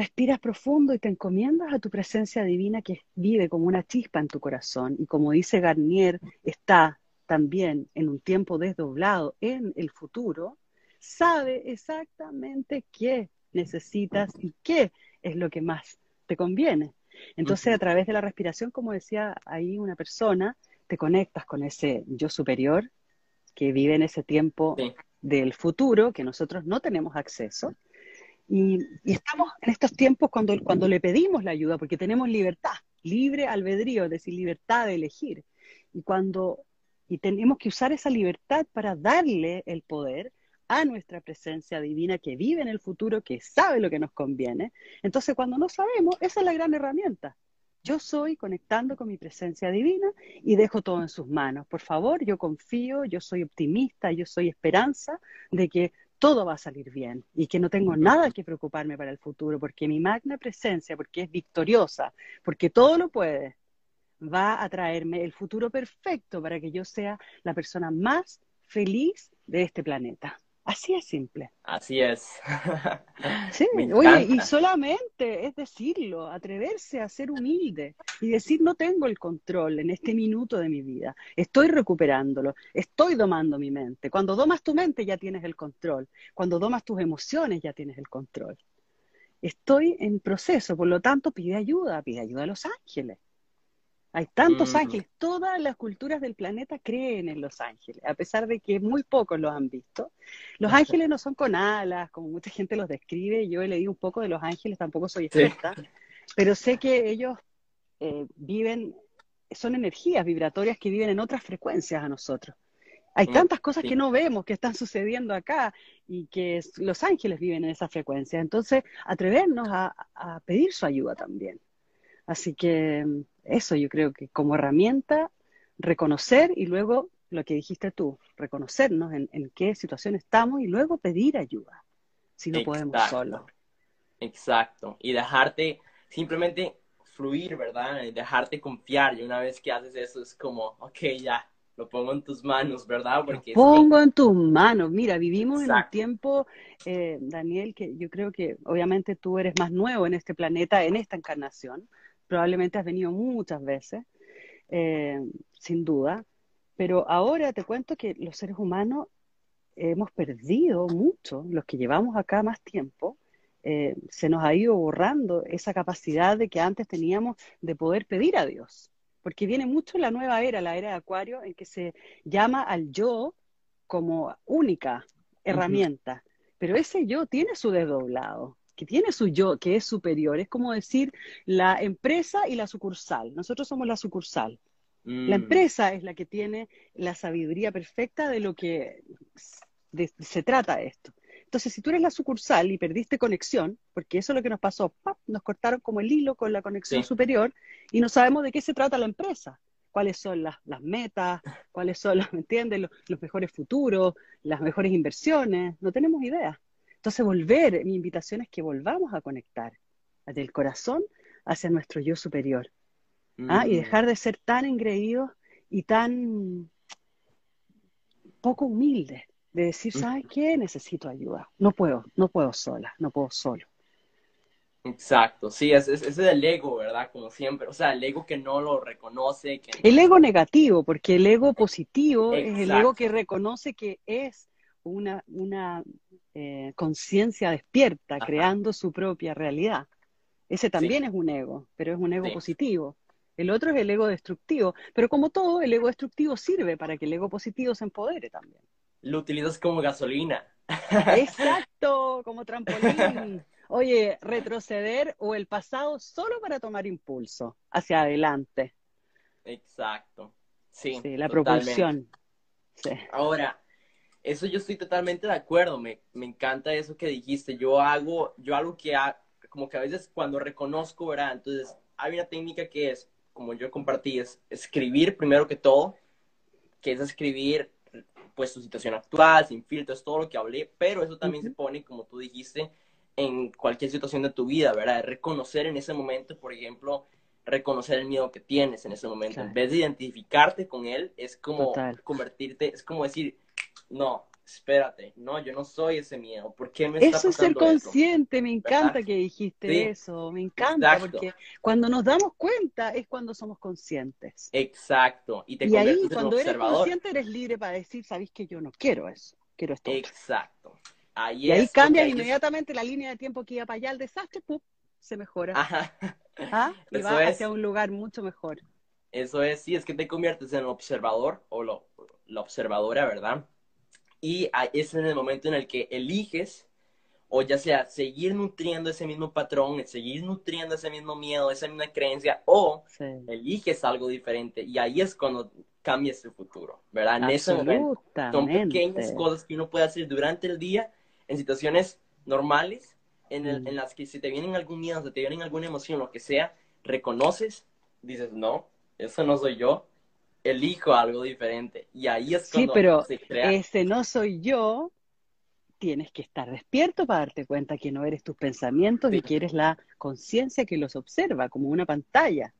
respiras profundo y te encomiendas a tu presencia divina que vive como una chispa en tu corazón y como dice Garnier, está también en un tiempo desdoblado en el futuro, sabe exactamente qué necesitas y qué es lo que más te conviene. Entonces, a través de la respiración, como decía ahí una persona, te conectas con ese yo superior que vive en ese tiempo del futuro que nosotros no tenemos acceso. Y, estamos en estos tiempos cuando, cuando le pedimos la ayuda, porque tenemos libertad, libre albedrío, es decir, libertad de elegir. Y cuando y tenemos que usar esa libertad para darle el poder a nuestra presencia divina que vive en el futuro, que sabe lo que nos conviene. Entonces, cuando no sabemos, esa es la gran herramienta. Yo soy conectando con mi presencia divina y dejo todo en sus manos. Por favor, yo confío, yo soy optimista, yo soy esperanza de que todo va a salir bien y que no tengo nada que preocuparme para el futuro, porque mi magna presencia, porque es victoriosa, porque todo lo puede, va a traerme el futuro perfecto para que yo sea la persona más feliz de este planeta. Así es simple. Así es. [LAUGHS] sí, oye, y solamente es decirlo, atreverse a ser humilde y decir no tengo el control en este minuto de mi vida, estoy recuperándolo, estoy domando mi mente. Cuando domas tu mente ya tienes el control, cuando domas tus emociones ya tienes el control. Estoy en proceso, por lo tanto pide ayuda, pide ayuda a los ángeles. Hay tantos ángeles, todas las culturas del planeta creen en los ángeles, a pesar de que muy pocos los han visto. Los ángeles no son con alas, como mucha gente los describe, yo he leído un poco de los ángeles, tampoco soy experta, pero sé que ellos eh, viven, son energías vibratorias que viven en otras frecuencias a nosotros. Hay mm, tantas cosas que no vemos que están sucediendo acá y que los ángeles viven en esa frecuencia. Entonces, atrevernos a pedir su ayuda también. Así que eso yo creo que como herramienta, reconocer y luego lo que dijiste tú, reconocernos en, qué situación estamos y luego pedir ayuda, si no podemos solo. Exacto, y dejarte simplemente fluir, ¿verdad? Y dejarte confiar, y una vez que haces eso es como, ok, ya, lo pongo en tus manos, ¿verdad? Porque lo pongo en tus manos. Mira, vivimos en un tiempo, eh, Daniel, que yo creo que obviamente tú eres más nuevo en este planeta, en esta encarnación, probablemente has venido muchas veces, eh, sin duda, pero ahora te cuento que los seres humanos hemos perdido mucho, los que llevamos acá más tiempo, eh, se nos ha ido borrando esa capacidad de que antes teníamos de poder pedir a Dios, porque viene mucho la nueva era, la era de Acuario, en que se llama al yo como única herramienta, pero ese yo tiene su desdoblado, que tiene su yo, que es superior. Es como decir la empresa y la sucursal. Nosotros somos la sucursal. La mm. empresa es la que tiene la sabiduría perfecta de lo que se trata esto. Entonces, si tú eres la sucursal y perdiste conexión, porque eso es lo que nos pasó, nos cortaron como el hilo con la conexión superior y no sabemos de qué se trata la empresa, cuáles son las, metas, cuáles son, los, [LAUGHS] ¿me entiendes? los, mejores futuros, las mejores inversiones, no tenemos idea. Entonces, volver, mi invitación es que volvamos a conectar del corazón hacia nuestro yo superior. ¿ah? Y mm. dejar de ser tan engreídos y tan poco humildes, de decir, ¿sabes qué? Necesito ayuda. No puedo, no puedo sola, no puedo solo. Exacto, sí, ese es, es, el ego, ¿verdad? Como siempre, o sea, el ego que no lo reconoce. Que El ego negativo, porque el ego positivo es el ego que reconoce que es una, una eh, conciencia despierta, creando su propia realidad. Ese también es un ego, pero es un ego positivo. El otro es el ego destructivo, pero como todo, el ego destructivo sirve para que el ego positivo se empodere también. Lo utilizas como gasolina. Exacto, como trampolín. [LAUGHS] Oye, retroceder o el pasado solo para tomar impulso hacia adelante. Exacto. Sí, sí la propulsión. Sí. Ahora, eso yo estoy totalmente de acuerdo. Me, me encanta eso que dijiste. Yo hago, yo algo que como que a veces cuando reconozco, ¿verdad? Entonces, hay una técnica que es, como yo compartí, es escribir primero que todo, que es escribir pues tu situación actual, sin filtros, todo lo que hablé, pero eso también se pone, como tú dijiste, en cualquier situación de tu vida, ¿verdad? Reconocer en ese momento, por ejemplo, reconocer el miedo que tienes en ese momento. En vez de identificarte con él, es como convertirte, es como decir, no, espérate, no, yo no soy ese miedo, ¿por qué me está Eso es ser consciente, me encanta que dijiste eso, me encanta, porque cuando nos damos cuenta es cuando somos conscientes. Exacto, y, te y ahí cuando eres consciente eres libre para decir, sabes que yo no quiero eso, quiero esto. Exacto. Ahí y ahí cambias inmediatamente la línea de tiempo que iba para allá el desastre, ¡pum! se mejora. Ajá. [LAUGHS] ¿Ah? Y va hacia un lugar mucho mejor. Eso es, sí, es que te conviertes en observador o lo, la observadora, ¿verdad? Y es en el momento en el que eliges, o ya sea seguir nutriendo ese mismo patrón, seguir nutriendo ese mismo miedo, esa misma creencia, o eliges algo diferente. Y ahí es cuando cambias tu futuro, ¿verdad? En ese momento son pequeñas cosas que uno puede hacer durante el día en situaciones normales, en, el, mm. en las que si te vienen algún miedo, si te vienen alguna emoción, lo que sea, reconoces, dices, no, eso no soy yo, elijo algo diferente. Y ahí es cuando sí, pero ese no soy yo, tienes que estar despierto para darte cuenta que no eres tus pensamientos y que eres la conciencia que los observa como una pantalla.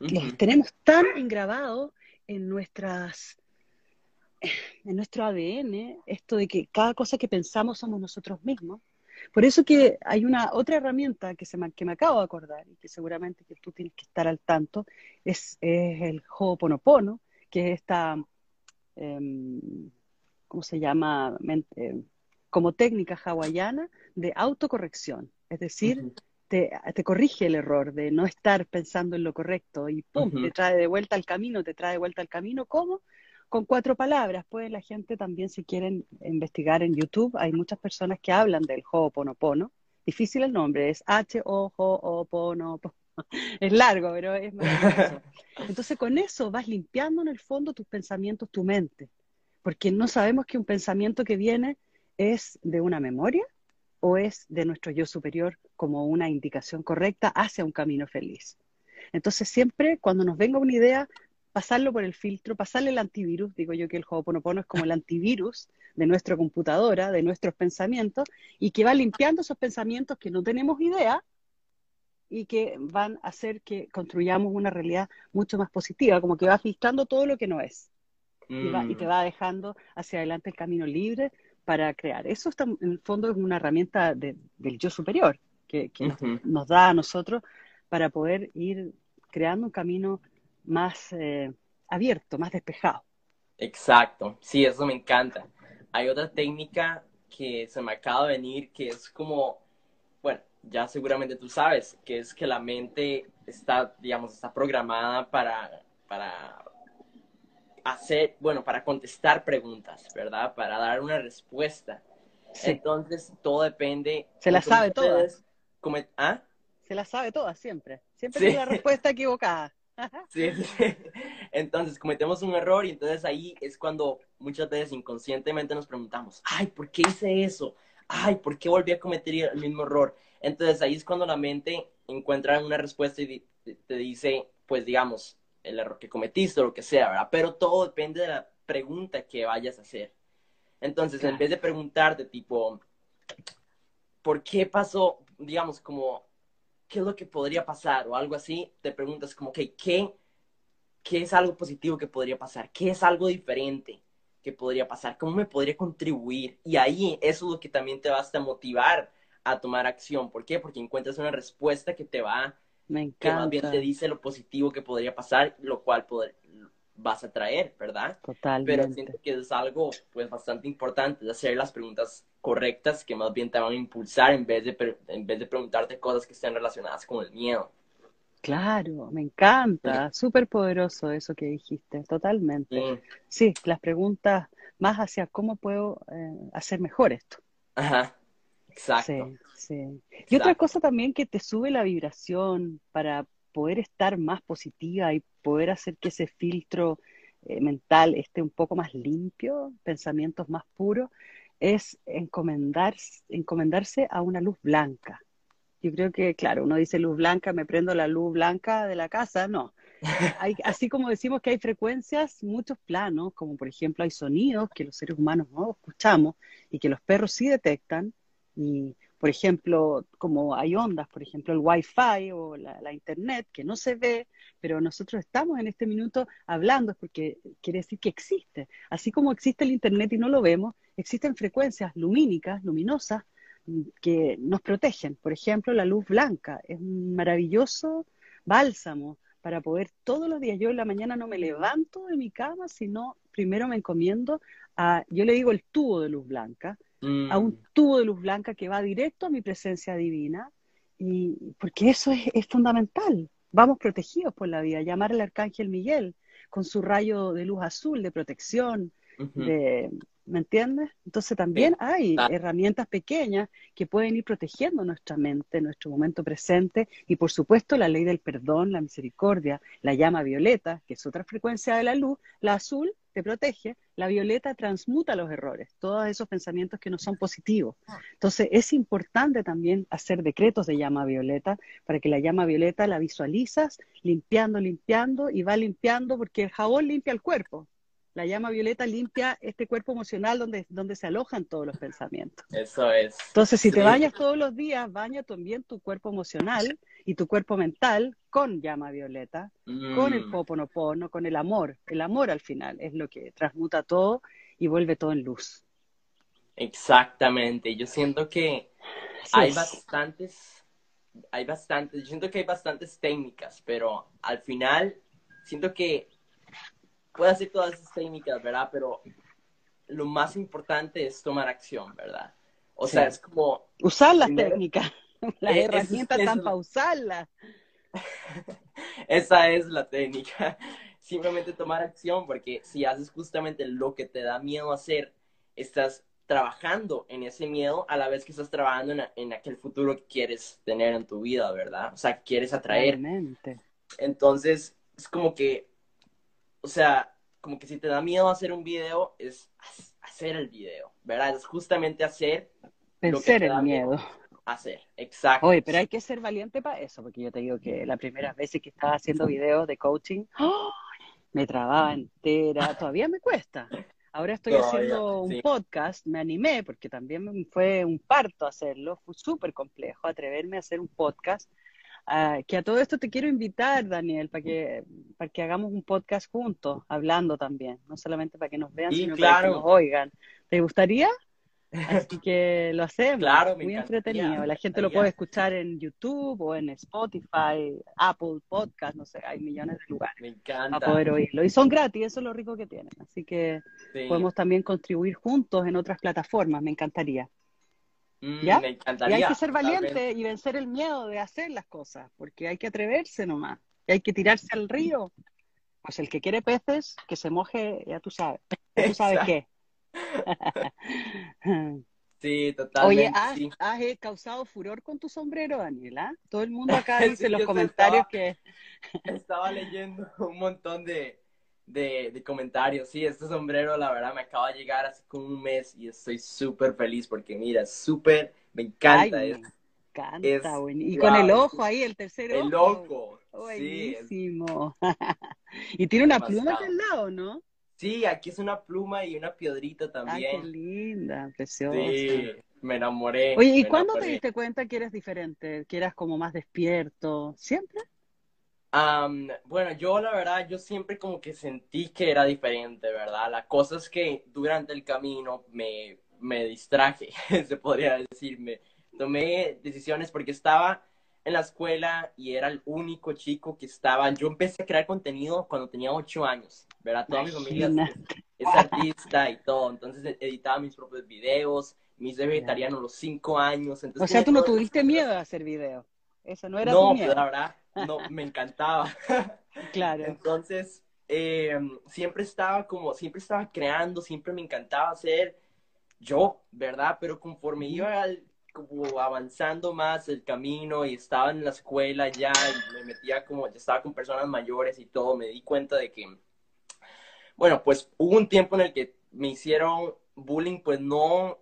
Los tenemos tan engravados en nuestras en nuestro ADN esto de que cada cosa que pensamos somos nosotros mismos. Por eso que hay una otra herramienta que, se me, que me acabo de acordar y que seguramente que tú tienes que estar al tanto, es, es el Ho'oponopono, que es esta, em, ¿cómo se llama? como técnica hawaiana de autocorrección. Es decir, te, te, corrige el error de no estar pensando en lo correcto y ¡pum! te trae de vuelta al camino, te trae de vuelta al camino. ¿Cómo? Con cuatro palabras. Pues la gente también, si quieren investigar en YouTube, hay muchas personas que hablan del Ho'oponopono. Difícil el nombre, es H-O-Ho'opono. [LAUGHS] Es largo, pero es maravilloso. Entonces, con eso vas limpiando en el fondo tus pensamientos, tu mente. Porque no sabemos que un pensamiento que viene es de una memoria o es de nuestro yo superior como una indicación correcta hacia un camino feliz. Entonces, siempre cuando nos venga una idea, pasarlo por el filtro, pasarle el antivirus, digo yo que el Ho'oponopono es como el antivirus de nuestra computadora, de nuestros pensamientos, y que va limpiando esos pensamientos que no tenemos idea y que van a hacer que construyamos una realidad mucho más positiva, como que va filtrando todo lo que no es. Y, te mm. va dejando hacia adelante el camino libre para crear. Eso está, en el fondo es una herramienta del yo superior que, nos da a nosotros para poder ir creando un camino más eh, abierto, más despejado. Exacto, sí, eso me encanta. Hay otra técnica que se me acaba de venir que es como, bueno, ya seguramente tú sabes, que es que la mente está, digamos, está programada para, para hacer, bueno, para contestar preguntas, ¿verdad? Para dar una respuesta. Entonces, todo depende. Se la sabe todas. ¿Ah? Se la sabe todas siempre. Siempre tiene la respuesta equivocada. [LAUGHS] Sí, [LAUGHS] Entonces cometemos un error y entonces ahí es cuando muchas veces inconscientemente nos preguntamos, ay, ¿por qué hice eso? Ay, ¿por qué volví a cometer el mismo error? Entonces ahí es cuando la mente encuentra una respuesta y te dice, pues digamos, el error que cometiste o lo que sea, ¿verdad? Pero todo depende de la pregunta que vayas a hacer. Entonces, en vez de preguntarte tipo, ¿por qué pasó, digamos, como qué es lo que podría pasar o algo así, te preguntas como que, ¿qué, ¿qué es algo positivo que podría pasar? ¿Qué es algo diferente que podría pasar? ¿Cómo me podría contribuir? Y ahí eso es lo que también te va a motivar a tomar acción. ¿Por qué? Porque encuentras una respuesta que te va, me encanta. que más bien te dice lo positivo que podría pasar, lo cual poder, vas a traer, ¿verdad? Totalmente. Pero siento que es algo pues bastante importante de hacer las preguntas correctas que más bien te van a impulsar en vez de, en vez de preguntarte cosas que estén relacionadas con el miedo. Claro, me encanta, súper poderoso eso que dijiste, totalmente. Sí. las preguntas más hacia cómo puedo eh, hacer mejor esto. Ajá, exacto. Sí, sí. Y otra cosa también que te sube la vibración para poder estar más positiva y poder hacer que ese filtro eh, mental esté un poco más limpio, pensamientos más puros, es encomendarse, encomendarse a una luz blanca. Yo creo que, claro, uno dice luz blanca, me prendo la luz blanca de la casa, no. [LAUGHS] Hay, así como decimos que hay frecuencias, muchos planos, como por ejemplo hay sonidos que los seres humanos no escuchamos y que los perros sí detectan, y por ejemplo, como hay ondas, por ejemplo, el Wi-Fi o la, Internet, que no se ve, pero nosotros estamos en este minuto hablando, porque quiere decir que existe. Así como existe el Internet y no lo vemos, existen frecuencias lumínicas, luminosas, mm, que nos protegen. Por ejemplo, la luz blanca es un maravilloso bálsamo para poder todos los días, yo en la mañana no me levanto de mi cama, sino primero me encomiendo a, yo le digo el tubo de luz blanca, a un mm. tubo de luz blanca que va directo a mi presencia divina, y porque eso es, fundamental. Vamos protegidos por la vida. Llamar al arcángel Miguel con su rayo de luz azul de protección, de, ¿me entiendes? Entonces también hay ah. herramientas pequeñas que pueden ir protegiendo nuestra mente, nuestro momento presente y por supuesto la ley del perdón, la misericordia, la llama violeta, que es otra frecuencia de la luz, la azul te protege, la violeta transmuta los errores, todos esos pensamientos que no son positivos. Entonces es importante también hacer decretos de llama violeta para que la llama violeta la visualizas limpiando, limpiando y va limpiando porque el jabón limpia el cuerpo. La llama violeta limpia este cuerpo emocional donde, donde se alojan todos los pensamientos. Eso es. Entonces, si te bañas todos los días, baña también tu cuerpo emocional y tu cuerpo mental con llama violeta, con el mm. poponopono, con el amor. El amor al final es lo que transmuta todo y vuelve todo en luz. Exactamente. Yo siento que hay bastantes, hay bastantes, yo siento que hay bastantes técnicas, pero al final siento que puede hacer todas esas técnicas, ¿verdad? Pero lo más importante es tomar acción, ¿verdad? O sea, es como... Usar las técnicas, [LAUGHS] las herramientas están para usarlas. [LAUGHS] Esa es la técnica. [LAUGHS] Simplemente tomar acción, porque si haces justamente lo que te da miedo hacer, estás trabajando en ese miedo a la vez que estás trabajando en, en aquel futuro que quieres tener en tu vida, ¿verdad? O sea, quieres atraer. Realmente. Entonces, es como que o sea, como que si te da miedo hacer un video, es hacer el video, ¿verdad? Es justamente hacer te da miedo. Hacer, exacto. Oye, pero hay que ser valiente para eso, porque yo te digo que la primera vez que estaba haciendo videos de coaching, [GASPS] me trababa entera, todavía me cuesta. Ahora estoy haciendo un podcast, me animé porque también fue un parto hacerlo, fue súper complejo atreverme a hacer un podcast Ah, que a todo esto te quiero invitar, Daniel, para que, para que hagamos un podcast juntos, hablando también, no solamente para que nos vean, sino para que nos oigan. ¿Te gustaría? Así que lo hacemos. Claro, muy entretenido. La gente lo puede escuchar en YouTube o en Spotify, Apple Podcast, no sé, hay millones de lugares. Me encanta. Para poder oírlo. Y son gratis, eso es lo rico que tienen. Así que podemos también contribuir juntos en otras plataformas, me encantaría. Mm, ¿Ya? Me encantaría. Y hay que ser valiente y vencer el miedo de hacer las cosas, porque hay que atreverse nomás. Y hay que tirarse al río. Pues el que quiere peces, que se moje, ya tú sabes. tú sabes qué. [LAUGHS] Sí, totalmente. Oye, has, eh, causado furor con tu sombrero, Daniela. Todo el mundo acá [LAUGHS] dice en los comentarios que... estaba leyendo un montón de, de, comentarios. Sí, este sombrero, la verdad, me acaba de llegar hace como un mes y estoy súper feliz porque, mira, súper, me encanta. Ay, encanta, Y con el ojo ahí, el tercer ojo. El ojo. Buenísimo. [LAUGHS] y tiene una pluma al lado, ¿no? Sí, aquí es una pluma y una piedrita también. Ay, qué linda, preciosa. Sí, me enamoré. Oye, ¿y cuándo te diste cuenta que eras diferente? Que eras como más despierto? ¿Siempre? bueno, yo la verdad, yo siempre como que sentí que era diferente, ¿verdad? La cosa es que durante el camino me, me distraje, [LAUGHS] se podría decir, me tomé decisiones porque estaba en la escuela y era el único chico que estaba, yo empecé a crear contenido cuando tenía ocho años, ¿verdad? Toda mi familia es, artista y todo, entonces editaba mis propios videos, me hice vegetariano a los cinco años. Entonces, o sea, tú no tuviste miedo de hacer videos, eso no era no, tu miedo. No, la verdad, no, me encantaba. [LAUGHS] Claro. Entonces, eh, siempre estaba como, siempre estaba creando, siempre me encantaba ser yo, ¿verdad? Pero conforme iba como avanzando más el camino y estaba en la escuela ya y me metía como, ya estaba con personas mayores y todo, me di cuenta de que, bueno, pues hubo un tiempo en el que me hicieron bullying, pues no,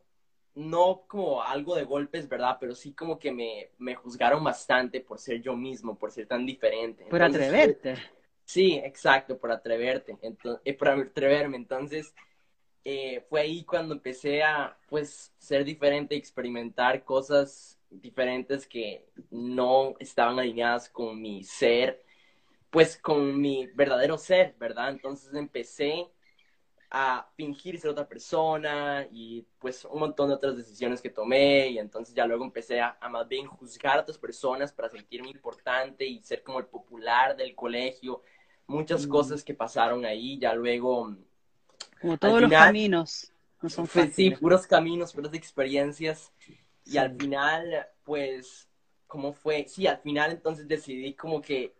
no como algo de golpes, ¿verdad? Pero sí como que me, me juzgaron bastante por ser yo mismo, por ser tan diferente. Por atreverte. Sí, exacto, por atreverte, entonces, eh, por atreverme. Entonces, eh, fue ahí cuando empecé a, pues, ser diferente, experimentar cosas diferentes que no estaban alineadas con mi ser, pues, con mi verdadero ser, ¿verdad? Entonces empecé a fingir ser otra persona y pues un montón de otras decisiones que tomé y entonces ya luego empecé a, más bien juzgar a otras personas para sentirme importante y ser como el popular del colegio, muchas mm. cosas que pasaron ahí, ya luego... Como todos los caminos, no son fáciles. Sí, puros caminos, puras experiencias y al final pues, ¿cómo fue? Sí, al final entonces decidí como que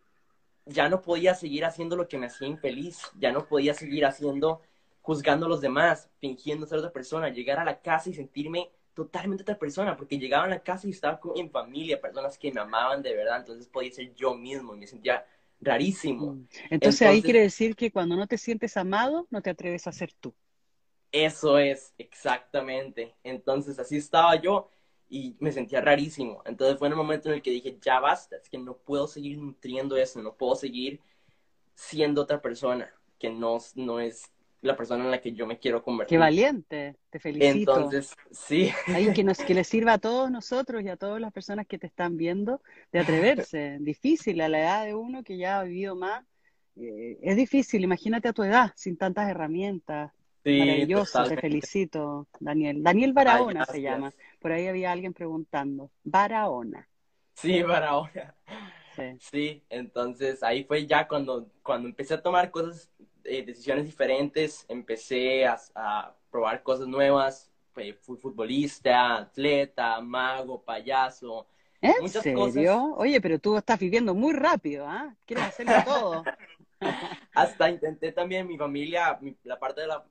ya no podía seguir haciendo lo que me hacía infeliz, ya no podía seguir haciendo juzgando a los demás, fingiendo ser otra persona, llegar a la casa y sentirme totalmente otra persona, porque llegaba a la casa y estaba en familia, personas que me amaban de verdad, entonces podía ser yo mismo y me sentía rarísimo. Mm. Entonces, ahí quiere decir que cuando no te sientes amado, no te atreves a ser tú. Eso es, exactamente. Entonces así estaba yo y me sentía rarísimo. Entonces fue en el momento en el que dije, ya basta, es que no puedo seguir nutriendo eso, no puedo seguir siendo otra persona que no, no es la persona en la que yo me quiero convertir. Qué valiente, te felicito. Entonces, sí. Ahí que, nos, que le sirva a todos nosotros y a todas las personas que te están viendo de atreverse. [LAUGHS] difícil a la edad de uno que ya ha vivido más. Eh, es difícil, imagínate a tu edad, sin tantas herramientas. Sí, Maravilloso, te felicito, Daniel. Daniel Barahona se llama. Por ahí había alguien preguntando. Barahona. Sí, Barahona. Sí. sí. entonces ahí fue ya cuando, cuando empecé a tomar cosas eh, decisiones diferentes, empecé a, probar cosas nuevas, fui futbolista, atleta, mago, payaso. ¿En muchas serio? Oye, pero tú estás viviendo muy rápido, ¿ah? Quieres hacerlo todo. [LAUGHS] Hasta intenté también mi familia, la parte de la,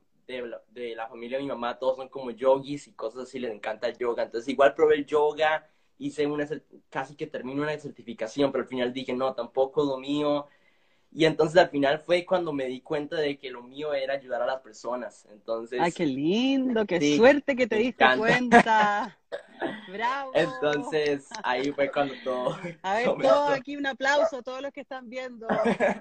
de la, familia de mi mamá, todos son como yogis y cosas así, les encanta el yoga. Entonces igual probé el yoga, hice una, casi que termino una certificación, pero al final dije, no, tampoco lo mío. Y entonces al final fue cuando me di cuenta de que lo mío era ayudar a las personas. Entonces. Ay, qué lindo, qué suerte que te diste cuenta. [LAUGHS] Bravo. Entonces ahí fue cuando todo. A ver, todo aquí un aplauso a todos los que están viendo.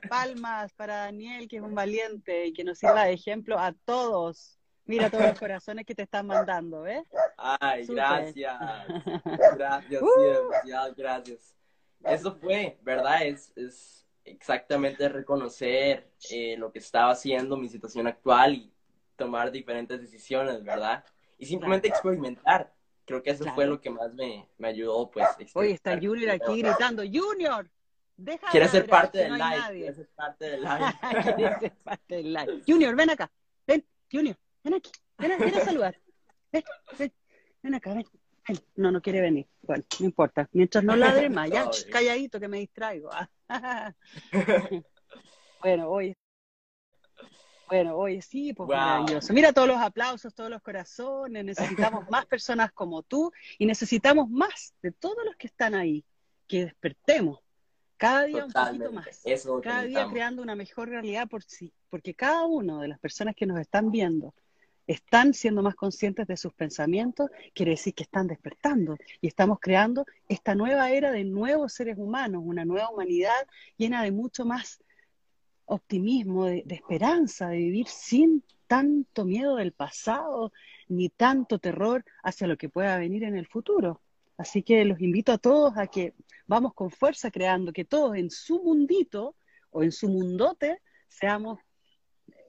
Palmas para Daniel, que es un valiente y que nos sirva de ejemplo a todos. Mira todos los corazones que te están mandando, ¿ves? Ay, gracias. [LAUGHS] Gracias, uh. gracias. Eso fue, ¿verdad? Es, es exactamente reconocer eh, lo que estaba haciendo, mi situación actual y tomar diferentes decisiones, ¿verdad? Y simplemente experimentar. Creo que eso fue lo que más me, me ayudó, pues. Oye, está Junior aquí gritando, Junior, deja Quiere ser parte del live, quiere ser parte del [LAUGHS] live. quiere ser parte del live. Junior, ven acá, ven, Junior, ven aquí, ven, ven a saludar. Ven, ven, ven acá, ven. No, no quiere venir. Bueno, no importa. Mientras no ladre más, ya, [LAUGHS] calladito que me distraigo. [LAUGHS] bueno, hoy. Bueno, hoy sí, pues maravilloso. Mira todos los aplausos, todos los corazones. Necesitamos más personas como tú y necesitamos más de todos los que están ahí. Que despertemos. Cada día un poquito más. cada día creando una mejor realidad por sí. Porque cada una de las personas que nos están viendo están siendo más conscientes de sus pensamientos, quiere decir que están despertando y estamos creando esta nueva era de nuevos seres humanos, una nueva humanidad llena de mucho más optimismo, de, esperanza, de vivir sin tanto miedo del pasado ni tanto terror hacia lo que pueda venir en el futuro. Así que los invito a todos a que vamos con fuerza creando que todos en su mundito o en su mundote seamos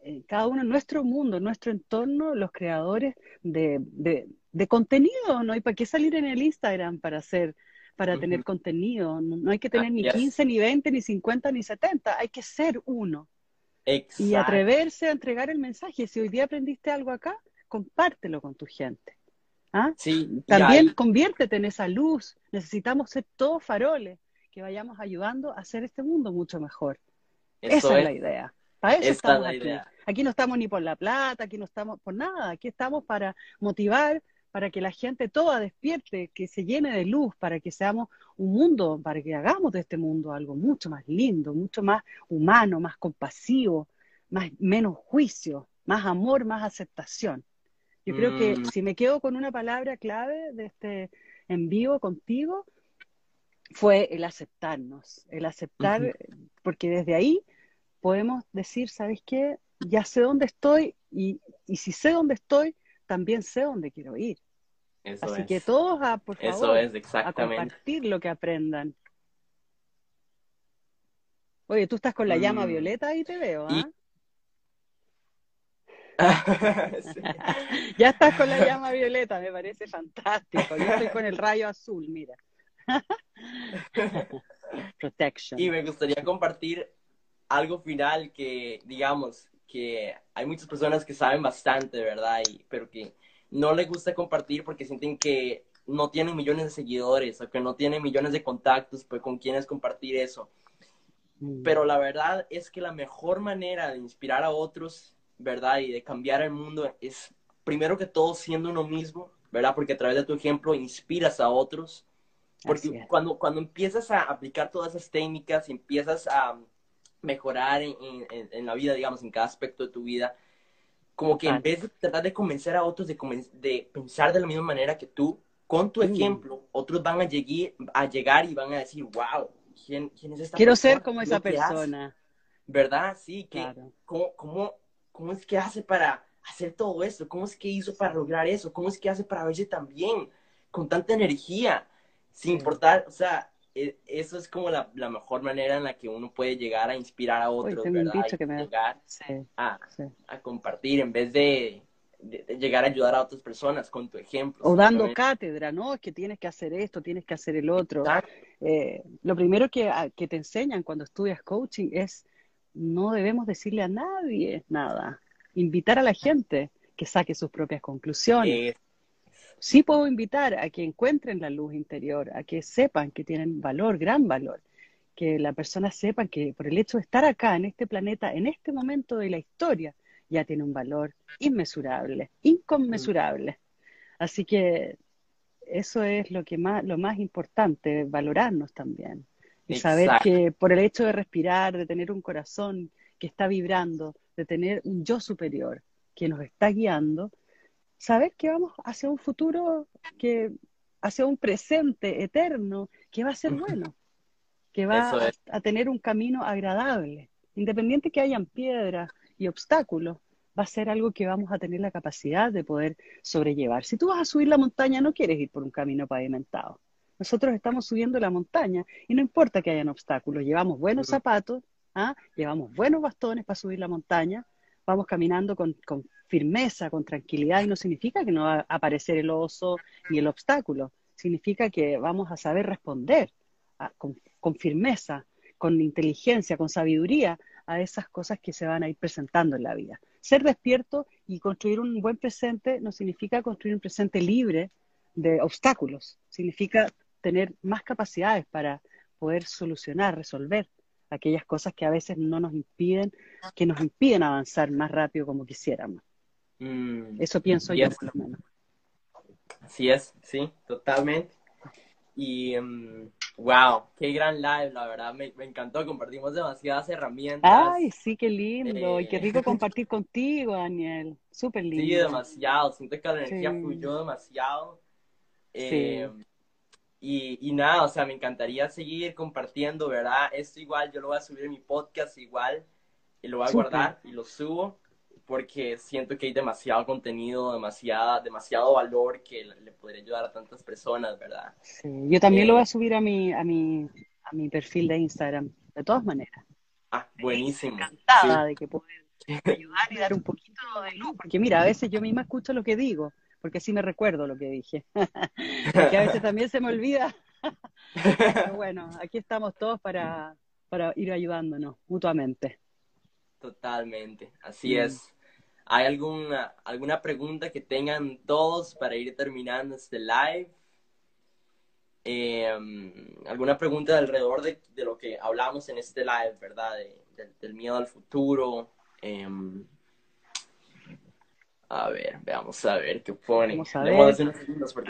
eh, cada uno en nuestro mundo, en nuestro entorno, los creadores de, de, contenido, ¿no? hay para qué salir en el Instagram para hacer, para tener contenido? No, hay que tener ni 15, ni 20, ni 50, ni 70, hay que ser uno. Y atreverse a entregar el mensaje. Si hoy día aprendiste algo acá, compártelo con tu gente. ¿Ah? Sí, También conviértete en esa luz. Necesitamos ser todos faroles que vayamos ayudando a hacer este mundo mucho mejor. esa es la idea. Para eso estamos aquí. Aquí no estamos ni por la plata, aquí no estamos por nada, aquí estamos para motivar, para que la gente toda despierte, que se llene de luz, para que seamos un mundo, para que hagamos de este mundo algo mucho más lindo, mucho más humano, más compasivo, más, menos juicio, más amor, más aceptación. Yo creo que mm. si me quedo con una palabra clave de este en vivo contigo, fue el aceptarnos, el aceptar, porque desde ahí podemos decir, ¿sabes qué? Ya sé dónde estoy y, si sé dónde estoy, también sé dónde quiero ir. Así que todos, a, por favor, a compartir lo que aprendan. Oye, tú estás con la llama mm. violeta ahí te veo, ¿ah? [LAUGHS] [LAUGHS] ya estás con la llama violeta, me parece fantástico. Yo estoy con el rayo azul, mira. [LAUGHS] Protection. Y me gustaría compartir algo final que, digamos, que hay muchas personas que saben bastante, ¿verdad? Y, pero que no les gusta compartir porque sienten que no tienen millones de seguidores o que no tienen millones de contactos, pues con quienes compartir eso. Mm. Pero la verdad es que la mejor manera de inspirar a otros, ¿verdad? Y de cambiar el mundo es, primero que todo, siendo uno mismo, ¿verdad? Porque a través de tu ejemplo inspiras a otros. Porque cuando, cuando empiezas a aplicar todas esas técnicas, empiezas a mejorar en, en, la vida, digamos, en cada aspecto de tu vida, como que en vez de tratar de convencer a otros de, de pensar de la misma manera que tú, con tu mm. ejemplo, otros van a, llegar, a llegar y van a decir, wow, ¿quién, quién es esta Quiero ser como esa persona. ¿Verdad? Sí, que, ¿cómo, cómo, cómo es que hace para hacer todo eso? ¿Cómo es que hizo para lograr eso? ¿Cómo es que hace para verse tan bien, con tanta energía? Sin importar, o sea, eso es como la, la, mejor manera en la que uno puede llegar a inspirar a otros, ¿verdad? Que me... Llegar a, a, compartir en vez de, llegar a ayudar a otras personas con tu ejemplo. O dando cátedra, ¿no? Es que tienes que hacer esto, tienes que hacer el otro. Eh, lo primero que, que te enseñan cuando estudias coaching es no debemos decirle a nadie nada. Invitar a la gente que saque sus propias conclusiones. Sí puedo invitar a que encuentren la luz interior, a que sepan que tienen valor, gran valor, que la persona sepa que por el hecho de estar acá en este planeta, en este momento de la historia, ya tiene un valor inmesurable, inconmensurable. Así que eso es lo que más, lo más importante, valorarnos también. Y saber que por el hecho de respirar, de tener un corazón que está vibrando, de tener un yo superior que nos está guiando, saber que vamos hacia un futuro, que hacia un presente eterno, que va a ser bueno, que va a, tener un camino agradable. Independiente que hayan piedras y obstáculos, va a ser algo que vamos a tener la capacidad de poder sobrellevar. Si tú vas a subir la montaña, no quieres ir por un camino pavimentado. Nosotros estamos subiendo la montaña y no importa que hayan obstáculos, llevamos buenos zapatos, ¿ah? llevamos buenos bastones para subir la montaña, vamos caminando con, firmeza, con tranquilidad, y no significa que no va a aparecer el oso ni el obstáculo, significa que vamos a saber responder con, con, firmeza, con inteligencia, con sabiduría a esas cosas que se van a ir presentando en la vida. Ser despierto y construir un buen presente no significa construir un presente libre de obstáculos, significa tener más capacidades para poder solucionar, resolver aquellas cosas que a veces no nos impiden, que nos impiden avanzar más rápido como quisiéramos. Mm, Eso pienso yo, por lo menos. Así es, sí, totalmente. Y wow, mm, qué gran live, la verdad, me, encantó, compartimos demasiadas herramientas. Ay, sí, qué lindo, y qué rico eh, [LAUGHS] compartir contigo, Daniel, súper lindo. Sí, demasiado, siento que la energía fluyó demasiado. Eh, y, y, nada, o sea, me encantaría seguir compartiendo, ¿verdad? Esto igual, yo lo voy a subir en mi podcast igual, y lo voy a guardar y lo subo porque siento que hay demasiado contenido, demasiada, demasiado valor que le, podría ayudar a tantas personas, ¿verdad? Sí, yo también lo voy a subir a mi, a mi, a mi perfil de Instagram, de todas maneras. Ah, buenísimo. Encantada de que pueda ayudar y dar un poquito de luz, porque mira, a veces yo misma escucho lo que digo, porque así me recuerdo lo que dije, [LAUGHS] porque a veces también se me olvida. [LAUGHS] Pero bueno, aquí estamos todos para, para ir ayudándonos mutuamente. Totalmente, así es. ¿Hay alguna, alguna pregunta que tengan todos para ir terminando este live? Em, ¿Alguna pregunta alrededor de, de, lo que hablamos en este live, verdad? del, del miedo al futuro. em, a ver, veamos a ver qué pone. Vamos a ver.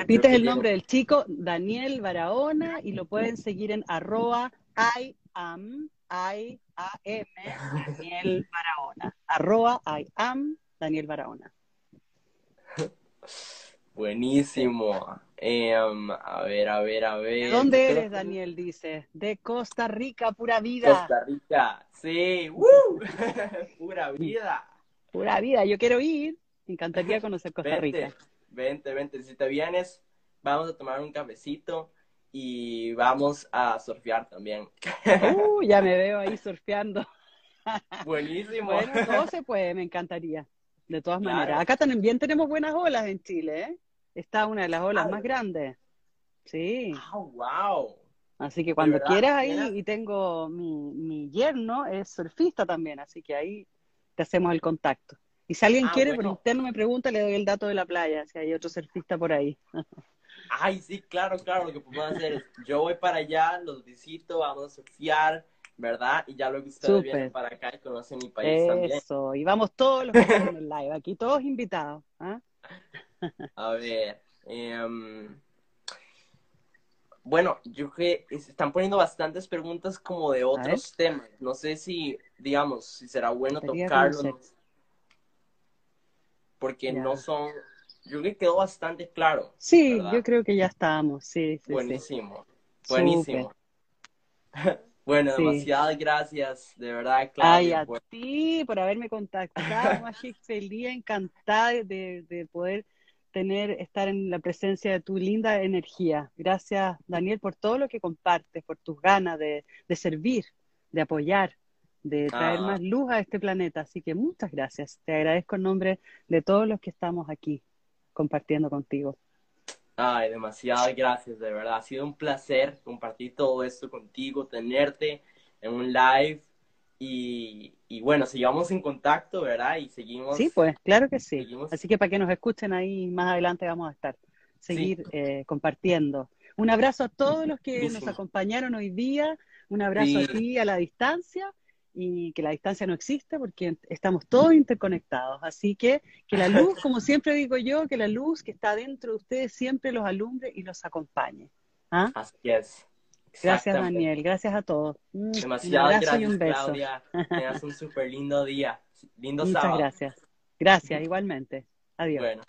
que el nombre del chico, Daniel Barahona, y lo pueden seguir en arroba I am, I A M, Daniel Barahona. Arroba I am, Daniel Barahona. [LAUGHS] Buenísimo. Em, a ver, a ver, a ver. ¿De dónde eres, Daniel? Dice. De Costa Rica, pura vida. Costa Rica. Sí, ¡Woo! [LAUGHS] pura vida. Pura vida. Yo quiero ir. Me encantaría conocer Costa Vente, Rica. vente, vente. Si te vienes, vamos a tomar un cafecito y vamos a surfear también. Uh, ya me [LAUGHS] veo ahí surfeando. [LAUGHS] Buenísimo. Bueno, todo se puede, me encantaría. De todas Claro. maneras. Acá también tenemos buenas olas en Chile, ¿eh? Está una de las olas Ah, más grandes. Sí. Ah, wow. Así que cuando quieras ahí, y tengo mi, mi yerno, es surfista también, así que ahí te hacemos el contacto. Y si alguien Ah, quiere, por bueno. interno me pregunta, le doy el dato de la playa, si hay otro surfista por ahí. [LAUGHS] Ay, sí, claro, claro. Lo que podemos hacer es, yo voy para allá, los visito, vamos a surfear, ¿verdad? Y ya luego ustedes vienen para acá y conocen mi país también. Eso, y vamos todos los que están en el live, aquí todos invitados. ¿ah? [LAUGHS] A ver. em, bueno, yo creo que se están poniendo bastantes preguntas como de otros temas. No sé si, digamos, si será bueno tocarlo, conocer. Porque no son. Yo creo que quedó bastante claro. Sí, ¿verdad? yo creo que ya estamos, sí, sí. Buenísimo. Buenísimo. [LAUGHS] bueno, Sí. demasiadas gracias, de verdad, Ay, Claudia. a por- ti por haberme contactado, [LAUGHS] Magic, feliz, encantada de, de poder tener, estar en la presencia de tu linda energía. Gracias, Daniel, por todo lo que compartes, por tus ganas de, de servir, de apoyar, de traer Ah. más luz a este planeta. Así que muchas gracias. Te agradezco en nombre de todos los que estamos aquí compartiendo contigo. Ay, demasiadas gracias, de verdad. Ha sido un placer compartir todo esto contigo, tenerte en un live y, y bueno, sigamos en contacto, ¿verdad? Y seguimos. Sí, pues, claro que sí. Seguimos. Así que para que nos escuchen ahí más adelante vamos a estar, seguir eh, compartiendo. Un abrazo a todos los que nos acompañaron hoy día, un abrazo a Sí. ti a la distancia y que la distancia no existe porque estamos todos interconectados. Así que que la luz, como siempre digo yo, que la luz que está dentro de ustedes siempre los alumbre y los acompañe. ¿Ah? Así es. Gracias. Daniel. Gracias a todos. Mm, Un Demasiadas abrazo y gracias, un beso. Claudia. [LAUGHS] Tengas un súper lindo día. Lindo Muchas sábado. gracias. Gracias, igualmente. Adiós. Bueno.